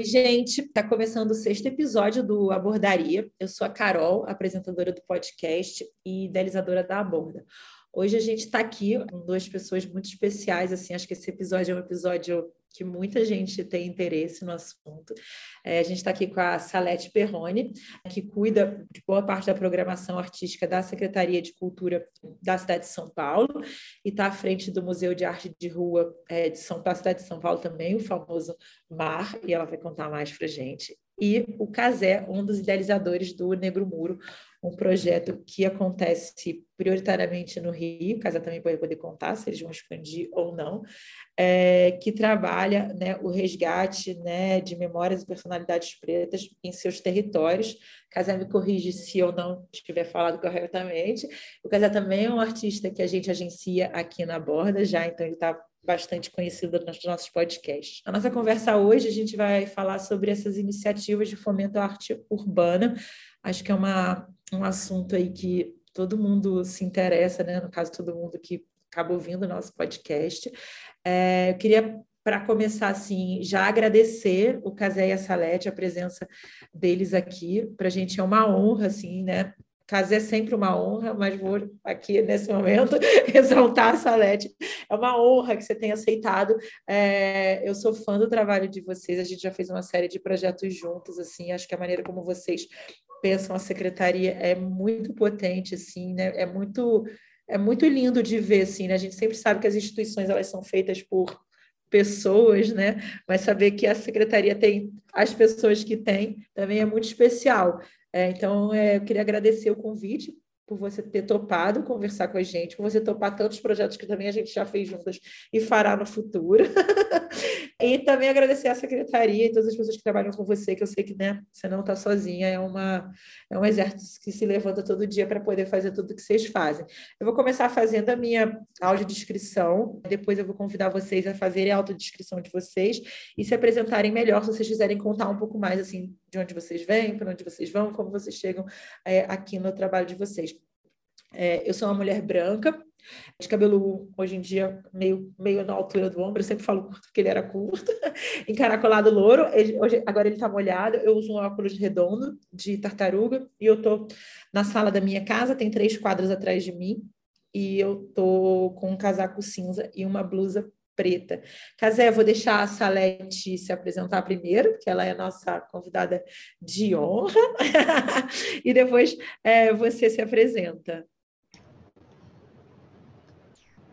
Oi, gente. Está começando o sexto episódio do Abordaria. Eu sou a Carol, apresentadora do podcast e idealizadora da Aborda. Hoje a gente está aqui com duas pessoas muito especiais. Assim, acho que esse episódio é um episódio que muita gente tem interesse no assunto. É, a gente está aqui com a Salete Perrone, que cuida de boa parte da programação artística da Secretaria de Cultura da cidade de São Paulo e está à frente do Museu de Arte de Rua é, de São, da cidade de São Paulo também, o famoso MAR, e ela vai contar mais para gente. E o Casé, um dos idealizadores do Negro Muro, um projeto que acontece prioritariamente no Rio, o Casé também pode poder contar se eles vão expandir ou não, é, que trabalha né, o resgate né, de memórias e personalidades pretas em seus territórios. Casé me corrige se eu não estiver falado corretamente. O Casé também é um artista que a gente agencia aqui na Borda já, então ele está bastante conhecido nos nossos podcasts. A nossa conversa hoje, a gente vai falar sobre essas iniciativas de fomento à arte urbana. Acho que é uma, um assunto aí que todo mundo se interessa, né? No caso, todo mundo que acaba ouvindo o nosso podcast. É, eu queria, para começar, assim, já agradecer o Casé e a Salete, a presença deles aqui. Para a gente é uma honra, assim, né? Casé é sempre uma honra, mas vou aqui nesse momento exaltar a Salete. É uma honra que você tenha aceitado. É, eu sou fã do trabalho de vocês. A gente já fez uma série de projetos juntos, assim. Acho que a maneira como vocês pensam a secretaria é muito potente, assim, né? É muito é muito lindo de ver, assim, né? A gente sempre sabe que as instituições elas são feitas por pessoas, né? Mas saber que a secretaria tem as pessoas que tem também é muito especial. É, então, é, eu queria agradecer o convite por você ter topado conversar com a gente, por você topar tantos projetos que também a gente já fez juntas e fará no futuro. e também agradecer à secretaria e todas as pessoas que trabalham com você, que eu sei que né, você não está sozinha, é, uma, é um exército que se levanta todo dia para poder fazer tudo que vocês fazem. Eu vou começar fazendo a minha audiodescrição, depois eu vou convidar vocês a fazerem a autodescrição de vocês e se apresentarem melhor, se vocês quiserem contar um pouco mais assim de onde vocês vêm, para onde vocês vão, como vocês chegam é, aqui no trabalho de vocês. É, eu sou uma mulher branca, de cabelo hoje em dia meio, meio na altura do ombro, eu sempre falo curto porque ele era curto, encaracolado louro, ele, hoje, agora ele está molhado, eu uso um óculos redondo de tartaruga e eu estou na sala da minha casa, tem três quadros atrás de mim e eu estou com um casaco cinza e uma blusa preta. Casé, vou deixar a Salete se apresentar primeiro, porque ela é a nossa convidada de honra, e depois é, você se apresenta.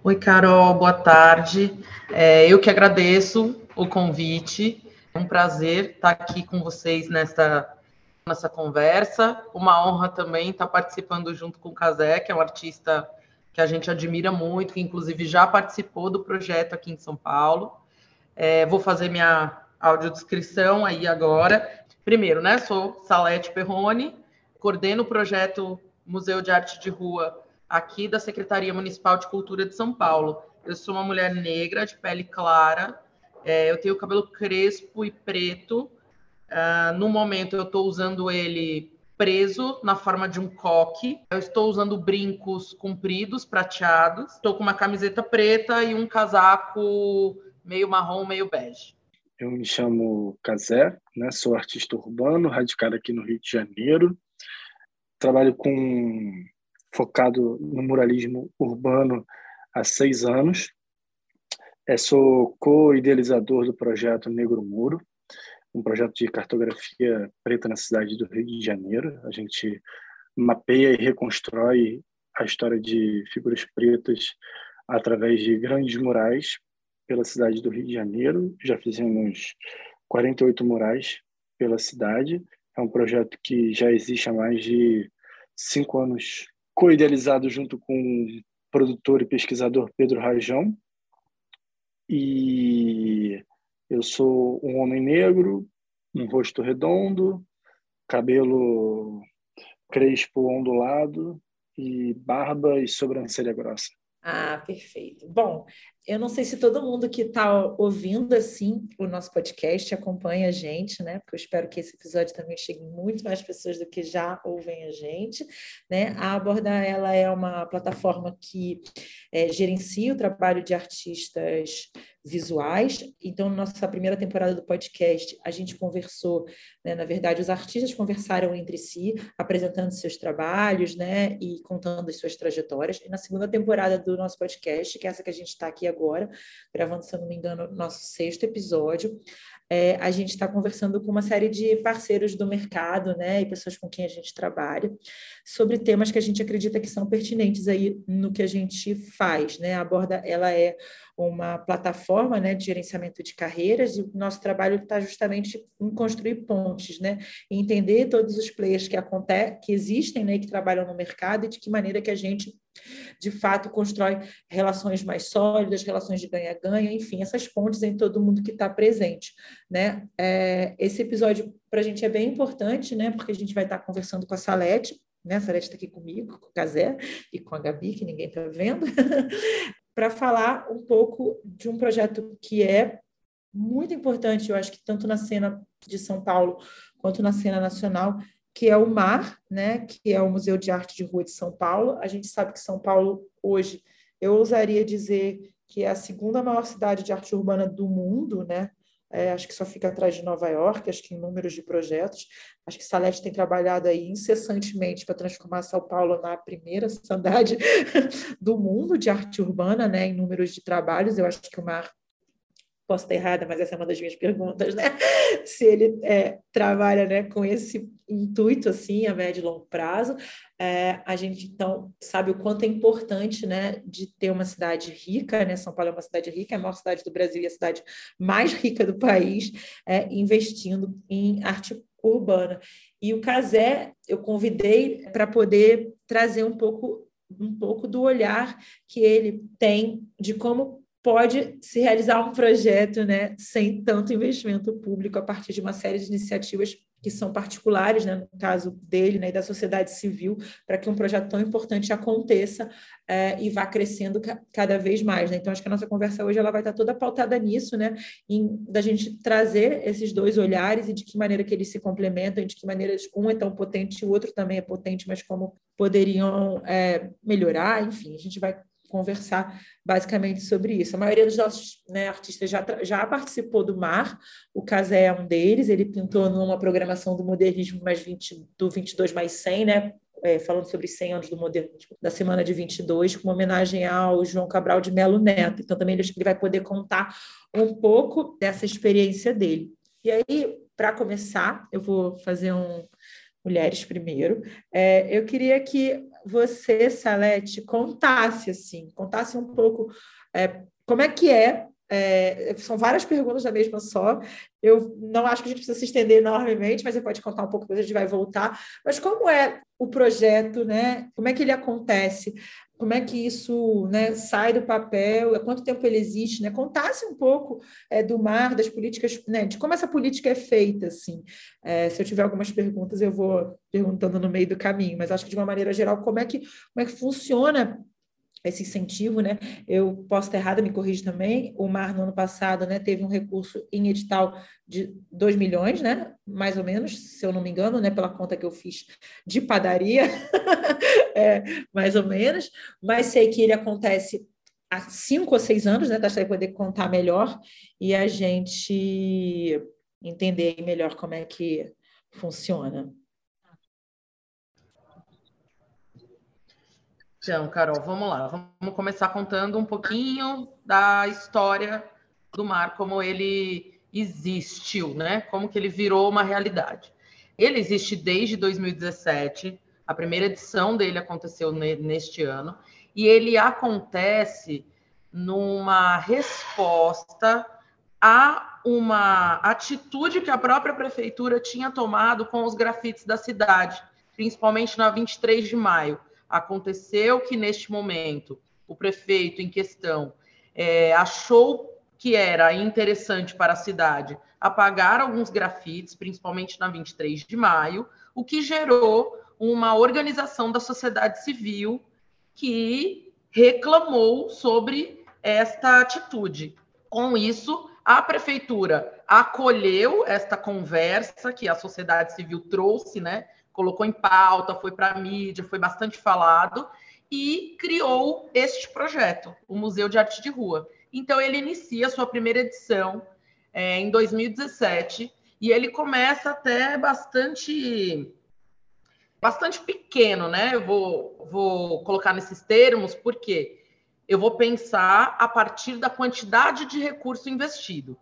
Oi, Carol, boa tarde. É, eu que agradeço o convite. É um prazer estar aqui com vocês nesta, nessa conversa. Uma honra também estar participando junto com o Casé, que é um artista que a gente admira muito, que inclusive já participou do projeto aqui em São Paulo. É, vou fazer minha audiodescrição aí agora. Primeiro, né? Sou Salete Perrone, coordeno o projeto Museu de Arte de Rua aqui da Secretaria Municipal de Cultura de São Paulo. Eu sou uma mulher negra, de pele clara, é, eu tenho cabelo crespo e preto. Uh, no momento, eu estou usando ele preso na forma de um coque. Eu estou usando brincos compridos, prateados. Estou com uma camiseta preta e um casaco meio marrom, meio bege. Eu me chamo Cazé, né? sou artista urbano, radicado aqui no Rio de Janeiro. Trabalho com focado no muralismo urbano há seis anos. É, sou co-idealizador do projeto Negro Muro, um projeto de cartografia preta na cidade do Rio de Janeiro. A gente mapeia e reconstrói a história de figuras pretas através de grandes murais pela cidade do Rio de Janeiro. Já fizemos 48 murais pela cidade. É um projeto que já existe há mais de cinco anos co-idealizado junto com o produtor e pesquisador Pedro Rajão. E eu sou um homem negro, um rosto redondo, cabelo crespo ondulado e barba e sobrancelha grossa. Ah, perfeito. Bom, eu não sei se todo mundo que está ouvindo assim o nosso podcast acompanha a gente, né? Porque eu espero que esse episódio também chegue muito mais pessoas do que já ouvem a gente, né? A Aborda ela é uma plataforma que é, gerencia o trabalho de artistas visuais. Então, nossa primeira temporada do podcast, a gente conversou, né, na verdade, os artistas conversaram entre si, apresentando seus trabalhos, né, e contando as suas trajetórias. E na segunda temporada do nosso podcast, que é essa que a gente está aqui agora, gravando, se eu não me engano, nosso sexto episódio, é, a gente está conversando com uma série de parceiros do mercado, né, e pessoas com quem a gente trabalha, sobre temas que a gente acredita que são pertinentes aí no que a gente faz, né? A Borda, ela é uma plataforma, né, de gerenciamento de carreiras e o nosso trabalho está justamente em construir pontes, né, e entender todos os players que acontecem, que existem, né, que trabalham no mercado e de que maneira que a gente de fato constrói relações mais sólidas, relações de ganha-ganha, enfim, essas pontes em todo mundo que está presente, né? É, esse episódio para a gente é bem importante, né? Porque a gente vai estar tá conversando com a Salete, né? A Salete está aqui comigo, com o Casé e com a Gabi, que ninguém está vendo, para falar um pouco de um projeto que é muito importante, eu acho que tanto na cena de São Paulo quanto na cena nacional, que é o MAR, né, que é o Museu de Arte de Rua de São Paulo. A gente sabe que São Paulo, hoje, eu ousaria dizer que é a segunda maior cidade de arte urbana do mundo, né? É, acho que só fica atrás de Nova York, acho que em números de projetos. Acho que Salete tem trabalhado aí incessantemente para transformar São Paulo na primeira cidade do mundo de arte urbana, né, em números de trabalhos. Eu acho que o Mar posso estar errada, mas essa é uma das minhas perguntas, né? Se ele é, trabalha né, com esse intuito, assim, a médio e longo prazo, é, a gente, então, sabe o quanto é importante, né, de ter uma cidade rica, né? São Paulo é uma cidade rica, é a maior cidade do Brasil e a cidade mais rica do país, é, investindo em arte urbana. E o Casé, eu convidei para poder trazer um pouco um pouco do olhar que ele tem de como pode se realizar um projeto né, sem tanto investimento público a partir de uma série de iniciativas que são particulares, né, no caso dele né, e da sociedade civil, para que um projeto tão importante aconteça é, e vá crescendo ca cada vez mais. Né? Então, acho que a nossa conversa hoje ela vai estar toda pautada nisso, né, em, da gente trazer esses dois olhares e de que maneira que eles se complementam, e de que maneira um é tão potente e o outro também é potente, mas como poderiam é, melhorar, enfim, a gente vai conversar basicamente sobre isso. A maioria dos nossos né, artistas já, já participou do MAR, o Casé é um deles, ele pintou numa programação do modernismo mais 20, do 22 mais 100, né, é, falando sobre 100 anos do modernismo, da semana de 22, com uma homenagem ao João Cabral de Melo Neto. Então, também ele vai poder contar um pouco dessa experiência dele. E aí, para começar, eu vou fazer um mulheres primeiro. É, eu queria que você, Salete, contasse assim, contasse um pouco é, como é que é, é, São várias perguntas da mesma só. Eu não acho que a gente precisa se estender enormemente, mas você pode contar um pouco, depois a gente vai voltar. Mas como é o projeto, né? Como é que ele acontece? Como é que isso né, sai do papel, há quanto tempo ele existe, né? Contasse um pouco é, do mar, das políticas, né, de como essa política é feita, assim. É, se eu tiver algumas perguntas, eu vou perguntando no meio do caminho, mas acho que de uma maneira geral, como é que, como é que funciona esse incentivo, né? Eu posso estar errada, me corrija também. O Mar, no ano passado, né, teve um recurso em edital de 2 milhões, né? Mais ou menos, se eu não me engano, né? Pela conta que eu fiz de padaria, é, mais ou menos. Mas sei que ele acontece há cinco ou seis anos, né? Tá vai poder contar melhor e a gente entender melhor como é que funciona. Então, Carol, vamos lá. Vamos começar contando um pouquinho da história do mar, como ele existiu, né? Como que ele virou uma realidade. Ele existe desde 2017. A primeira edição dele aconteceu neste ano e ele acontece numa resposta a uma atitude que a própria prefeitura tinha tomado com os grafites da cidade, principalmente na 23 de maio. Aconteceu que, neste momento, o prefeito em questão é, achou que era interessante para a cidade apagar alguns grafites, principalmente na 23 de maio, o que gerou uma organização da sociedade civil que reclamou sobre esta atitude. Com isso, a prefeitura acolheu esta conversa que a sociedade civil trouxe, né, colocou em pauta, foi para a mídia, foi bastante falado, e criou este projeto, o Museu de Arte de Rua. Então, ele inicia a sua primeira edição é, em 2017 e ele começa até bastante bastante pequeno, né? Eu vou, vou colocar nesses termos, porque eu vou pensar a partir da quantidade de recurso investido.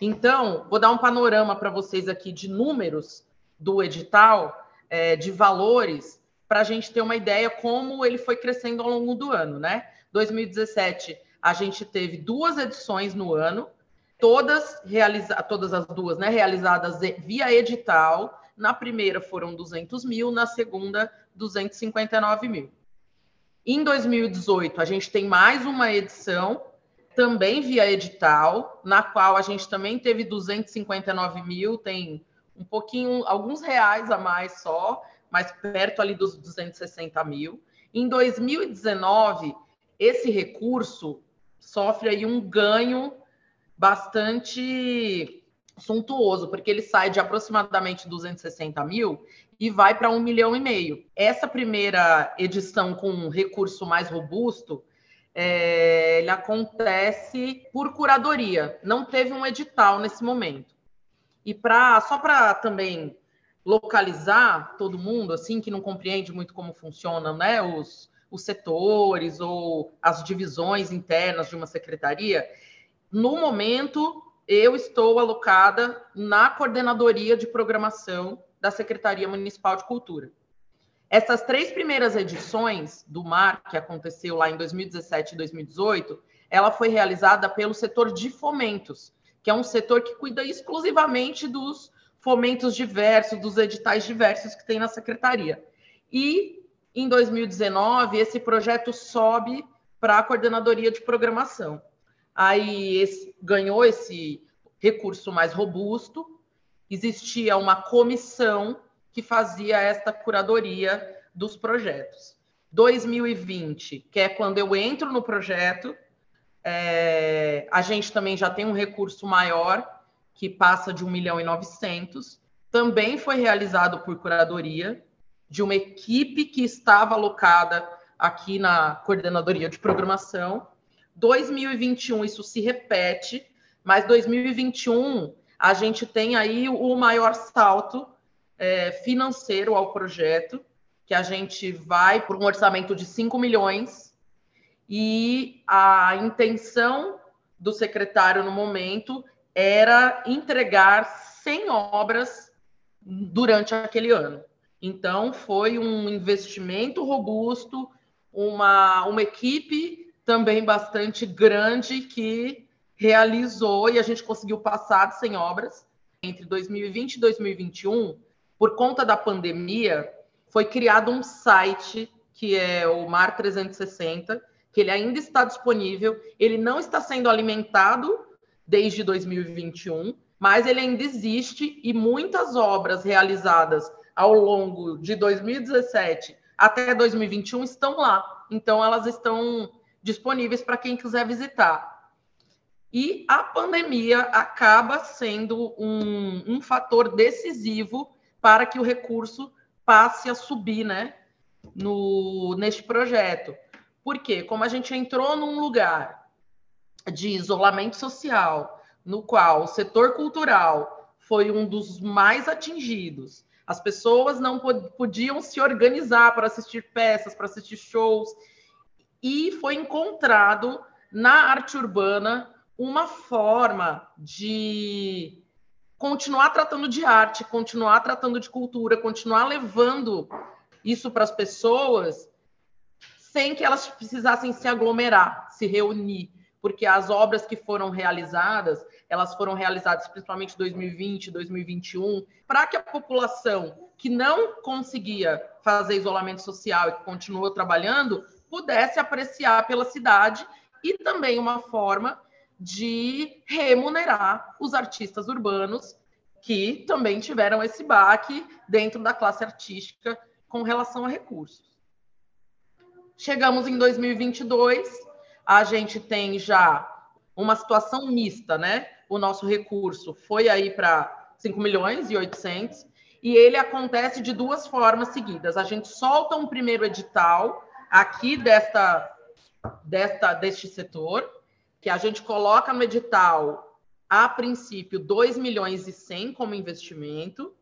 Então, vou dar um panorama para vocês aqui de números do edital, é, de valores, para a gente ter uma ideia como ele foi crescendo ao longo do ano, né? 2017, a gente teve duas edições no ano, todas realizadas, todas as duas, né, realizadas via edital. Na primeira foram 200 mil, na segunda 259 mil. Em 2018 a gente tem mais uma edição também via edital, na qual a gente também teve 259 mil, tem um pouquinho, alguns reais a mais só, mas perto ali dos 260 mil. Em 2019, esse recurso sofre aí um ganho bastante suntuoso, porque ele sai de aproximadamente 260 mil e vai para um milhão e meio. Essa primeira edição com um recurso mais robusto, é, ele acontece por curadoria, não teve um edital nesse momento. E para só para também localizar todo mundo, assim, que não compreende muito como funcionam né, os, os setores ou as divisões internas de uma secretaria, no momento, eu estou alocada na coordenadoria de programação da Secretaria Municipal de Cultura. Essas três primeiras edições do MAR, que aconteceu lá em 2017 e 2018, ela foi realizada pelo setor de fomentos, que é um setor que cuida exclusivamente dos fomentos diversos, dos editais diversos que tem na secretaria. E em 2019, esse projeto sobe para a coordenadoria de programação aí esse, ganhou esse recurso mais robusto, existia uma comissão que fazia esta curadoria dos projetos. 2020, que é quando eu entro no projeto, é, a gente também já tem um recurso maior, que passa de 1 milhão e 900, também foi realizado por curadoria, de uma equipe que estava alocada aqui na coordenadoria de programação, 2021 isso se repete, mas 2021 a gente tem aí o maior salto é, financeiro ao projeto, que a gente vai por um orçamento de 5 milhões e a intenção do secretário no momento era entregar 100 obras durante aquele ano. Então, foi um investimento robusto, uma, uma equipe também bastante grande que realizou e a gente conseguiu passar de 100 obras entre 2020 e 2021. Por conta da pandemia, foi criado um site que é o Mar 360, que ele ainda está disponível, ele não está sendo alimentado desde 2021, mas ele ainda existe e muitas obras realizadas ao longo de 2017 até 2021 estão lá. Então elas estão disponíveis para quem quiser visitar. E a pandemia acaba sendo um, um fator decisivo para que o recurso passe a subir né, no, neste projeto. Porque, como a gente entrou num lugar de isolamento social, no qual o setor cultural foi um dos mais atingidos, as pessoas não podiam se organizar para assistir peças, para assistir shows, e foi encontrado na arte urbana uma forma de continuar tratando de arte, continuar tratando de cultura, continuar levando isso para as pessoas sem que elas precisassem se aglomerar, se reunir, porque as obras que foram realizadas, elas foram realizadas principalmente em 2020, 2021, para que a população que não conseguia fazer isolamento social e que continuou trabalhando pudesse apreciar pela cidade e também uma forma de remunerar os artistas urbanos que também tiveram esse baque dentro da classe artística com relação a recursos. Chegamos em 2022, a gente tem já uma situação mista, né? O nosso recurso foi aí para 5 milhões e 800 e ele acontece de duas formas seguidas. A gente solta um primeiro edital aqui desta, desta deste setor, que a gente coloca no edital a princípio 2 milhões e 100 como investimento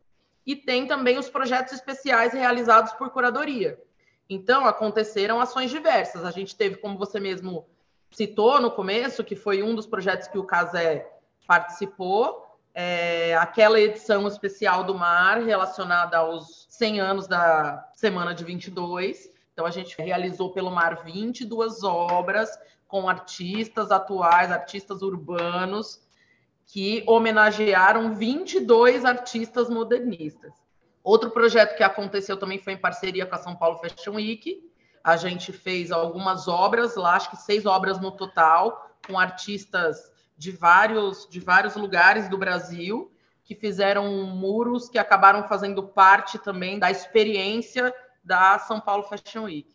e tem também os projetos especiais realizados por curadoria. Então, aconteceram ações diversas. A gente teve, como você mesmo citou no começo, que foi um dos projetos que o Casé participou, é, aquela edição especial do mar relacionada aos 100 anos da Semana de 22. Então, a gente realizou pelo mar 22 obras com artistas atuais, artistas urbanos, que homenagearam 22 artistas modernistas. Outro projeto que aconteceu também foi em parceria com a São Paulo Fashion Week. A gente fez algumas obras lá, acho que seis obras no total, com artistas de vários, de vários lugares do Brasil, que fizeram muros que acabaram fazendo parte também da experiência da São Paulo Fashion Week.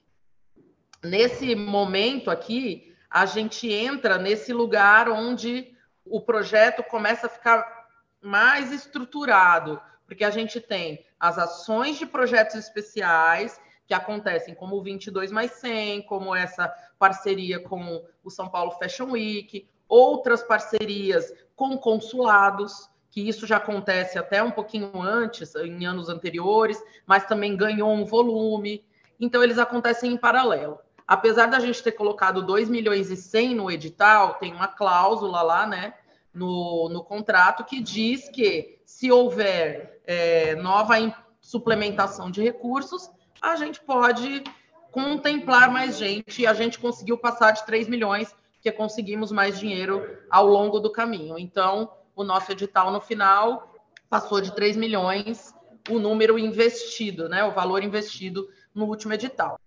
Nesse momento aqui, a gente entra nesse lugar onde o projeto começa a ficar mais estruturado, porque a gente tem as ações de projetos especiais que acontecem como o 22 mais 100, como essa parceria com o São Paulo Fashion Week, outras parcerias com consulados, que isso já acontece até um pouquinho antes, em anos anteriores, mas também ganhou um volume. Então, eles acontecem em paralelo apesar da gente ter colocado 2 milhões e 100 no edital, tem uma cláusula lá, né, no, no contrato que diz que se houver é, nova suplementação de recursos, a gente pode contemplar mais gente e a gente conseguiu passar de 3 milhões, que conseguimos mais dinheiro ao longo do caminho. Então, o nosso edital no final passou de 3 milhões o número investido, né, o valor investido no último edital.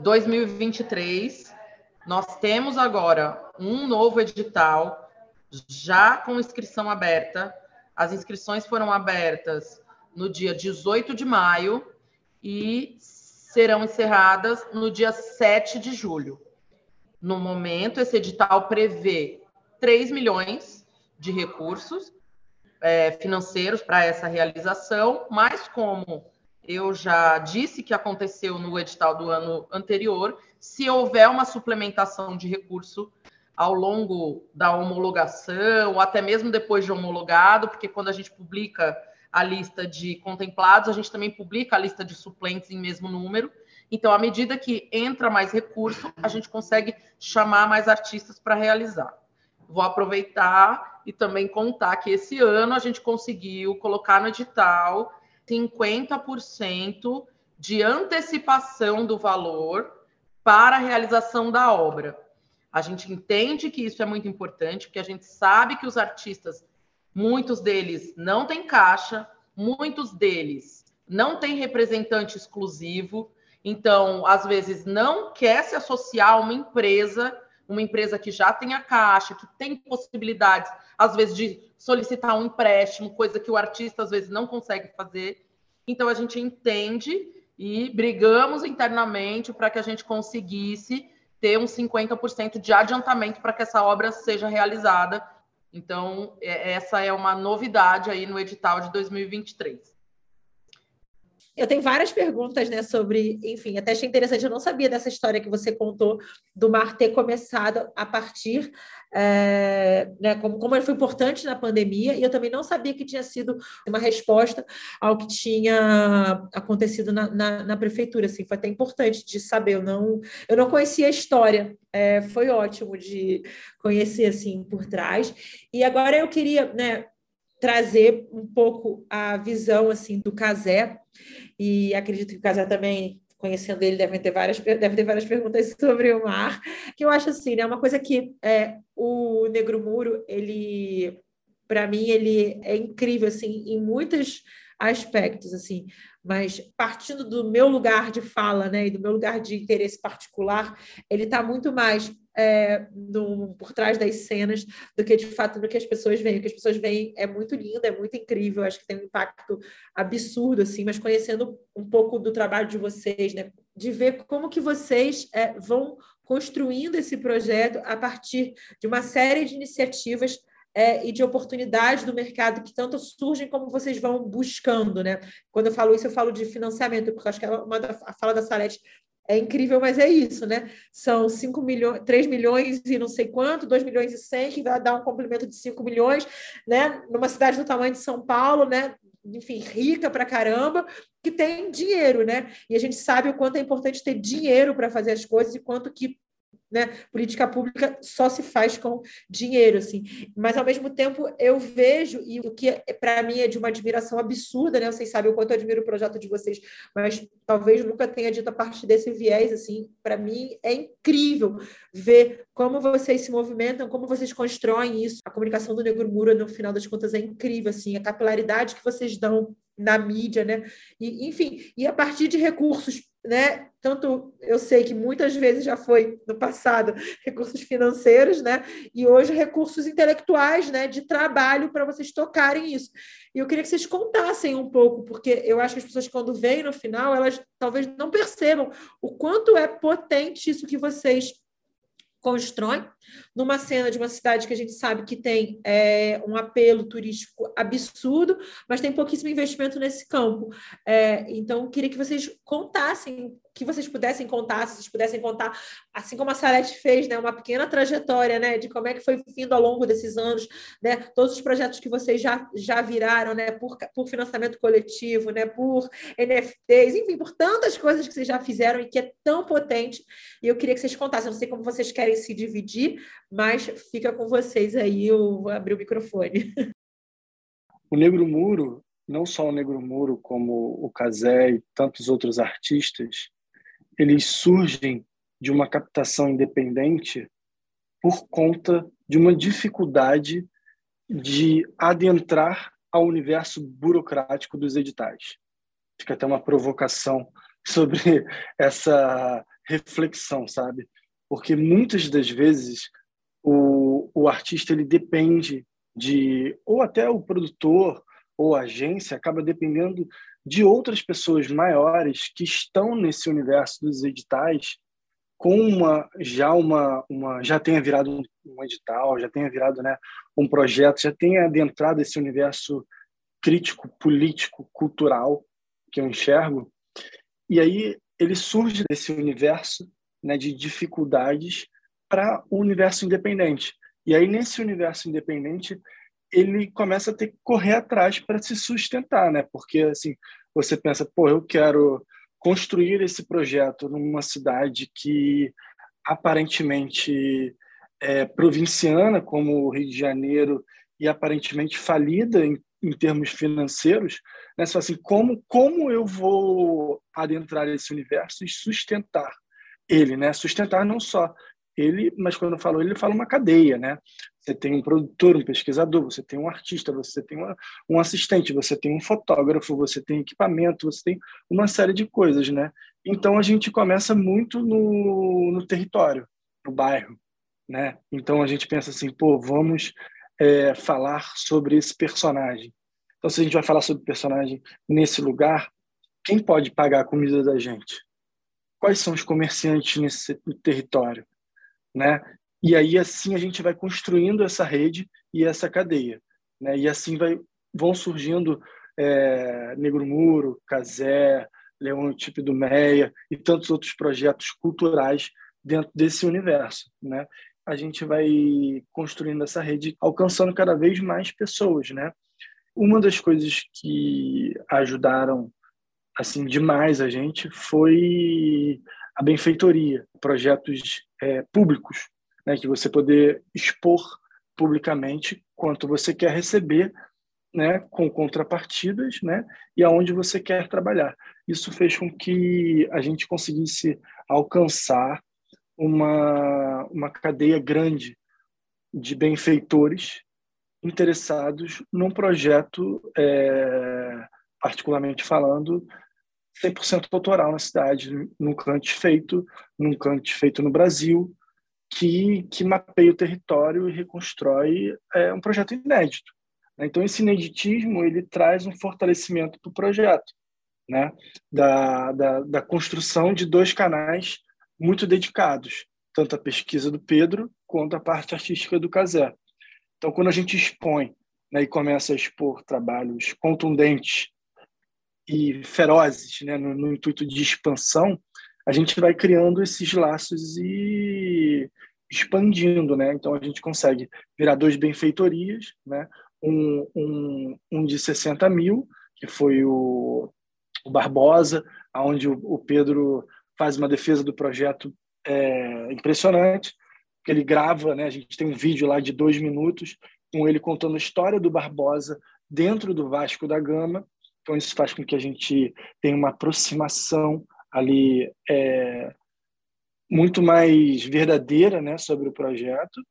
2023, nós temos agora um novo edital, já com inscrição aberta. As inscrições foram abertas no dia 18 de maio e serão encerradas no dia 7 de julho. No momento, esse edital prevê 3 milhões de recursos é, financeiros para essa realização, mas como eu já disse que aconteceu no edital do ano anterior. Se houver uma suplementação de recurso ao longo da homologação, ou até mesmo depois de homologado, porque quando a gente publica a lista de contemplados, a gente também publica a lista de suplentes em mesmo número. Então, à medida que entra mais recurso, a gente consegue chamar mais artistas para realizar. Vou aproveitar e também contar que esse ano a gente conseguiu colocar no edital 50% de antecipação do valor para a realização da obra. A gente entende que isso é muito importante, porque a gente sabe que os artistas, muitos deles não têm caixa, muitos deles não têm representante exclusivo, então, às vezes, não quer se associar a uma empresa, uma empresa que já tem a caixa, que tem possibilidades, às vezes, de solicitar um empréstimo, coisa que o artista às vezes não consegue fazer. Então a gente entende e brigamos internamente para que a gente conseguisse ter um 50% de adiantamento para que essa obra seja realizada. Então, é, essa é uma novidade aí no edital de 2023. Eu tenho várias perguntas, né, sobre, enfim, até achei interessante, eu não sabia dessa história que você contou do mar ter começado a partir, é, né, como, como ele foi importante na pandemia, e eu também não sabia que tinha sido uma resposta ao que tinha acontecido na, na, na prefeitura, assim, foi até importante de saber, eu não, eu não conhecia a história, é, foi ótimo de conhecer, assim, por trás, e agora eu queria, né, trazer um pouco a visão assim do Casé e acredito que o Casé também conhecendo ele deve ter várias deve ter várias perguntas sobre o mar que eu acho assim né uma coisa que é o Negro Muro ele para mim ele é incrível assim em muitos aspectos assim. Mas partindo do meu lugar de fala né e do meu lugar de interesse particular ele está muito mais é, no, por trás das cenas do que de fato do que as pessoas veem. O que as pessoas veem é muito lindo, é muito incrível, acho que tem um impacto absurdo, assim, mas conhecendo um pouco do trabalho de vocês, né? De ver como que vocês é, vão construindo esse projeto a partir de uma série de iniciativas é, e de oportunidades do mercado que tanto surgem como vocês vão buscando, né? Quando eu falo isso, eu falo de financiamento, porque acho que é uma da, a fala da Salete é incrível, mas é isso, né? São 5 milhões, 3 milhões e não sei quanto, 2 milhões e 100, que vai dar um complemento de 5 milhões, né? Numa cidade do tamanho de São Paulo, né? Enfim, rica pra caramba, que tem dinheiro, né? E a gente sabe o quanto é importante ter dinheiro para fazer as coisas e quanto que né? Política pública só se faz com dinheiro, assim. Mas ao mesmo tempo eu vejo e o que para mim é de uma admiração absurda, né? Vocês sabem o quanto eu admiro o projeto de vocês, mas talvez nunca tenha dito a partir desse viés, assim. Para mim é incrível ver como vocês se movimentam, como vocês constroem isso. A comunicação do Negro Mura, no final das contas, é incrível, assim. A capilaridade que vocês dão na mídia, né? E, enfim, e a partir de recursos né? Tanto eu sei que muitas vezes já foi no passado recursos financeiros, né? E hoje recursos intelectuais, né? De trabalho para vocês tocarem isso. E eu queria que vocês contassem um pouco, porque eu acho que as pessoas quando veem no final elas talvez não percebam o quanto é potente isso que vocês constroem numa cena de uma cidade que a gente sabe que tem é, um apelo turístico absurdo, mas tem pouquíssimo investimento nesse campo. É, então, queria que vocês contassem, que vocês pudessem contar, se vocês pudessem contar, assim como a Salete fez, né, uma pequena trajetória né, de como é que foi vindo ao longo desses anos, né, todos os projetos que vocês já, já viraram, né, por, por financiamento coletivo, né, por NFTs, enfim, por tantas coisas que vocês já fizeram e que é tão potente. E eu queria que vocês contassem, não sei como vocês querem se dividir, mas fica com vocês aí, eu vou abrir o microfone. O Negro Muro, não só o Negro Muro, como o Casé e tantos outros artistas, eles surgem de uma captação independente por conta de uma dificuldade de adentrar ao universo burocrático dos editais. Fica até uma provocação sobre essa reflexão, sabe? Porque muitas das vezes o, o artista ele depende de ou até o produtor ou agência acaba dependendo de outras pessoas maiores que estão nesse universo dos editais com uma já uma, uma já tenha virado um, edital já tenha virado né um projeto já tenha adentrado esse universo crítico político cultural que eu enxergo e aí ele surge desse universo né de dificuldades para o universo independente. E aí, nesse universo independente, ele começa a ter que correr atrás para se sustentar, né? Porque, assim, você pensa, pô, eu quero construir esse projeto numa cidade que aparentemente é provinciana, como o Rio de Janeiro, e aparentemente falida em, em termos financeiros, né? Fala assim, como, como eu vou adentrar esse universo e sustentar ele, né? Sustentar não só ele, mas quando eu falo ele, fala uma cadeia, né? Você tem um produtor, um pesquisador, você tem um artista, você tem uma, um assistente, você tem um fotógrafo, você tem equipamento, você tem uma série de coisas, né? Então a gente começa muito no, no território, no bairro, né? Então a gente pensa assim, pô, vamos é, falar sobre esse personagem. Então se a gente vai falar sobre personagem nesse lugar, quem pode pagar a comida da gente? Quais são os comerciantes nesse território? né? E aí assim a gente vai construindo essa rede e essa cadeia, né? E assim vai vão surgindo é, Negro Muro, Casé, Leão Tipo do Meia e tantos outros projetos culturais dentro desse universo, né? A gente vai construindo essa rede, alcançando cada vez mais pessoas, né? Uma das coisas que ajudaram assim demais a gente foi a benfeitoria, projetos é, públicos, né, que você poder expor publicamente quanto você quer receber, né, com contrapartidas, né, e aonde você quer trabalhar. Isso fez com que a gente conseguisse alcançar uma uma cadeia grande de benfeitores interessados num projeto, é, particularmente falando, 100% autoral na cidade, nunca antes feito, nunca antes feito no Brasil, que, que mapeia o território e reconstrói é, um projeto inédito. Né? Então, esse ineditismo ele traz um fortalecimento para o projeto, né? da, da, da construção de dois canais muito dedicados, tanto a pesquisa do Pedro quanto a parte artística do Casé. Então, quando a gente expõe né, e começa a expor trabalhos contundentes e ferozes, né, no, no, intuito de expansão, a gente vai criando esses laços e expandindo, né? Então a gente consegue virar dois benfeitorias, né? Um, um, um de 60 mil, que foi o, o Barbosa, onde o, o, Pedro faz uma defesa do projeto é, impressionante, que ele grava, né? A gente tem um vídeo lá de dois minutos com ele contando a história do Barbosa dentro do Vasco da Gama. Então isso faz com que a gente tenha uma aproximação ali é, muito mais verdadeira né, sobre o projeto.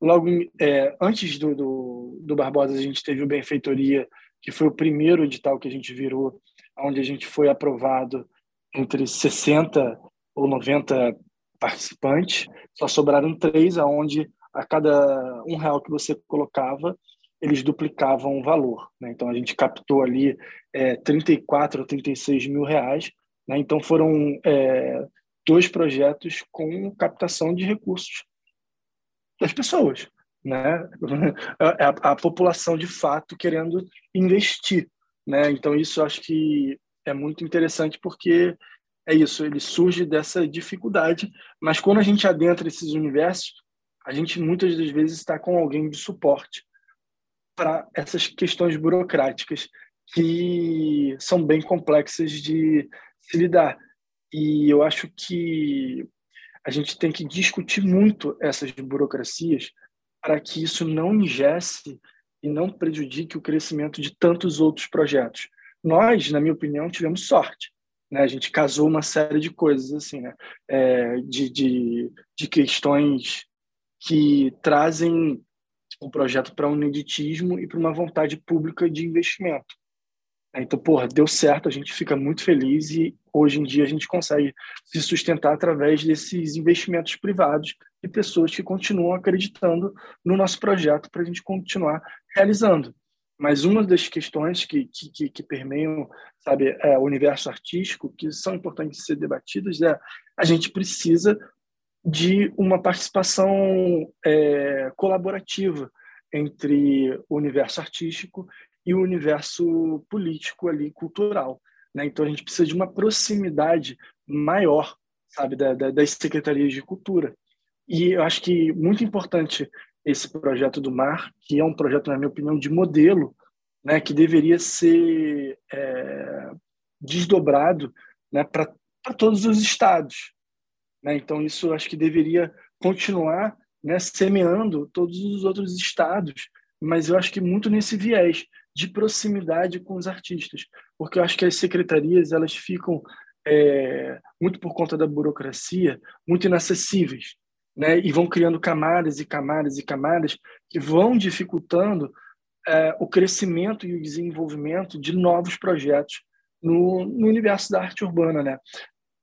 Logo é, antes do, do, do, Barbosa, a gente teve o Benfeitoria, que foi o primeiro edital que a gente virou, onde a gente foi aprovado entre 60 ou 90 participantes. Só sobraram três, aonde a cada um real que você colocava, eles duplicavam o valor. Né? Então, a gente captou ali é, 34 ou 36 mil reais. Né? Então, foram é, dois projetos com captação de recursos das pessoas, né? A, a, população de fato querendo investir, né? Então isso acho que é muito interessante porque é isso, ele surge dessa dificuldade, mas quando a gente adentra esses universos, a gente muitas das vezes está com alguém de suporte para essas questões burocráticas que são bem complexas de se lidar. E eu acho que a gente tem que discutir muito essas burocracias para que isso não ingesse e não prejudique o crescimento de tantos outros projetos. Nós, na minha opinião, tivemos sorte. Né? A gente casou uma série de coisas assim, né? É, de, de, de questões que trazem o um projeto para um ineditismo e para uma vontade pública de investimento. Então, porra, deu certo, a gente fica muito feliz e hoje em dia a gente consegue se sustentar através desses investimentos privados e pessoas que continuam acreditando no nosso projeto para a gente continuar realizando. Mas uma das questões que, que, que permeiam sabe, é, o universo artístico, que são importantes de ser debatidas, é a gente precisa de uma participação é, colaborativa entre o universo artístico e o universo político ali, cultural. Né? Então a gente precisa de uma proximidade maior, sabe, da, da, das secretarias de cultura. E eu acho que muito importante esse projeto do Mar, que é um projeto, na minha opinião, de modelo, né, que deveria ser é, desdobrado né, para todos os estados. Né? Então, isso acho que deveria continuar né, semeando todos os outros estados, mas eu acho que muito nesse viés de proximidade com os artistas, porque eu acho que as secretarias elas ficam é, muito por conta da burocracia muito inacessíveis, né? E vão criando camadas e camadas e camadas que vão dificultando é, o crescimento e o desenvolvimento de novos projetos no, no universo da arte urbana, né?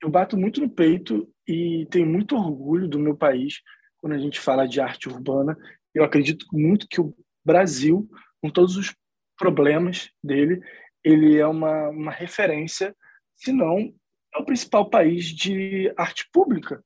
Eu bato muito no peito e tenho muito orgulho do meu país quando a gente fala de arte urbana. Eu acredito muito que o Brasil, com todos os problemas dele, ele é uma, uma referência, se não é o principal país de arte pública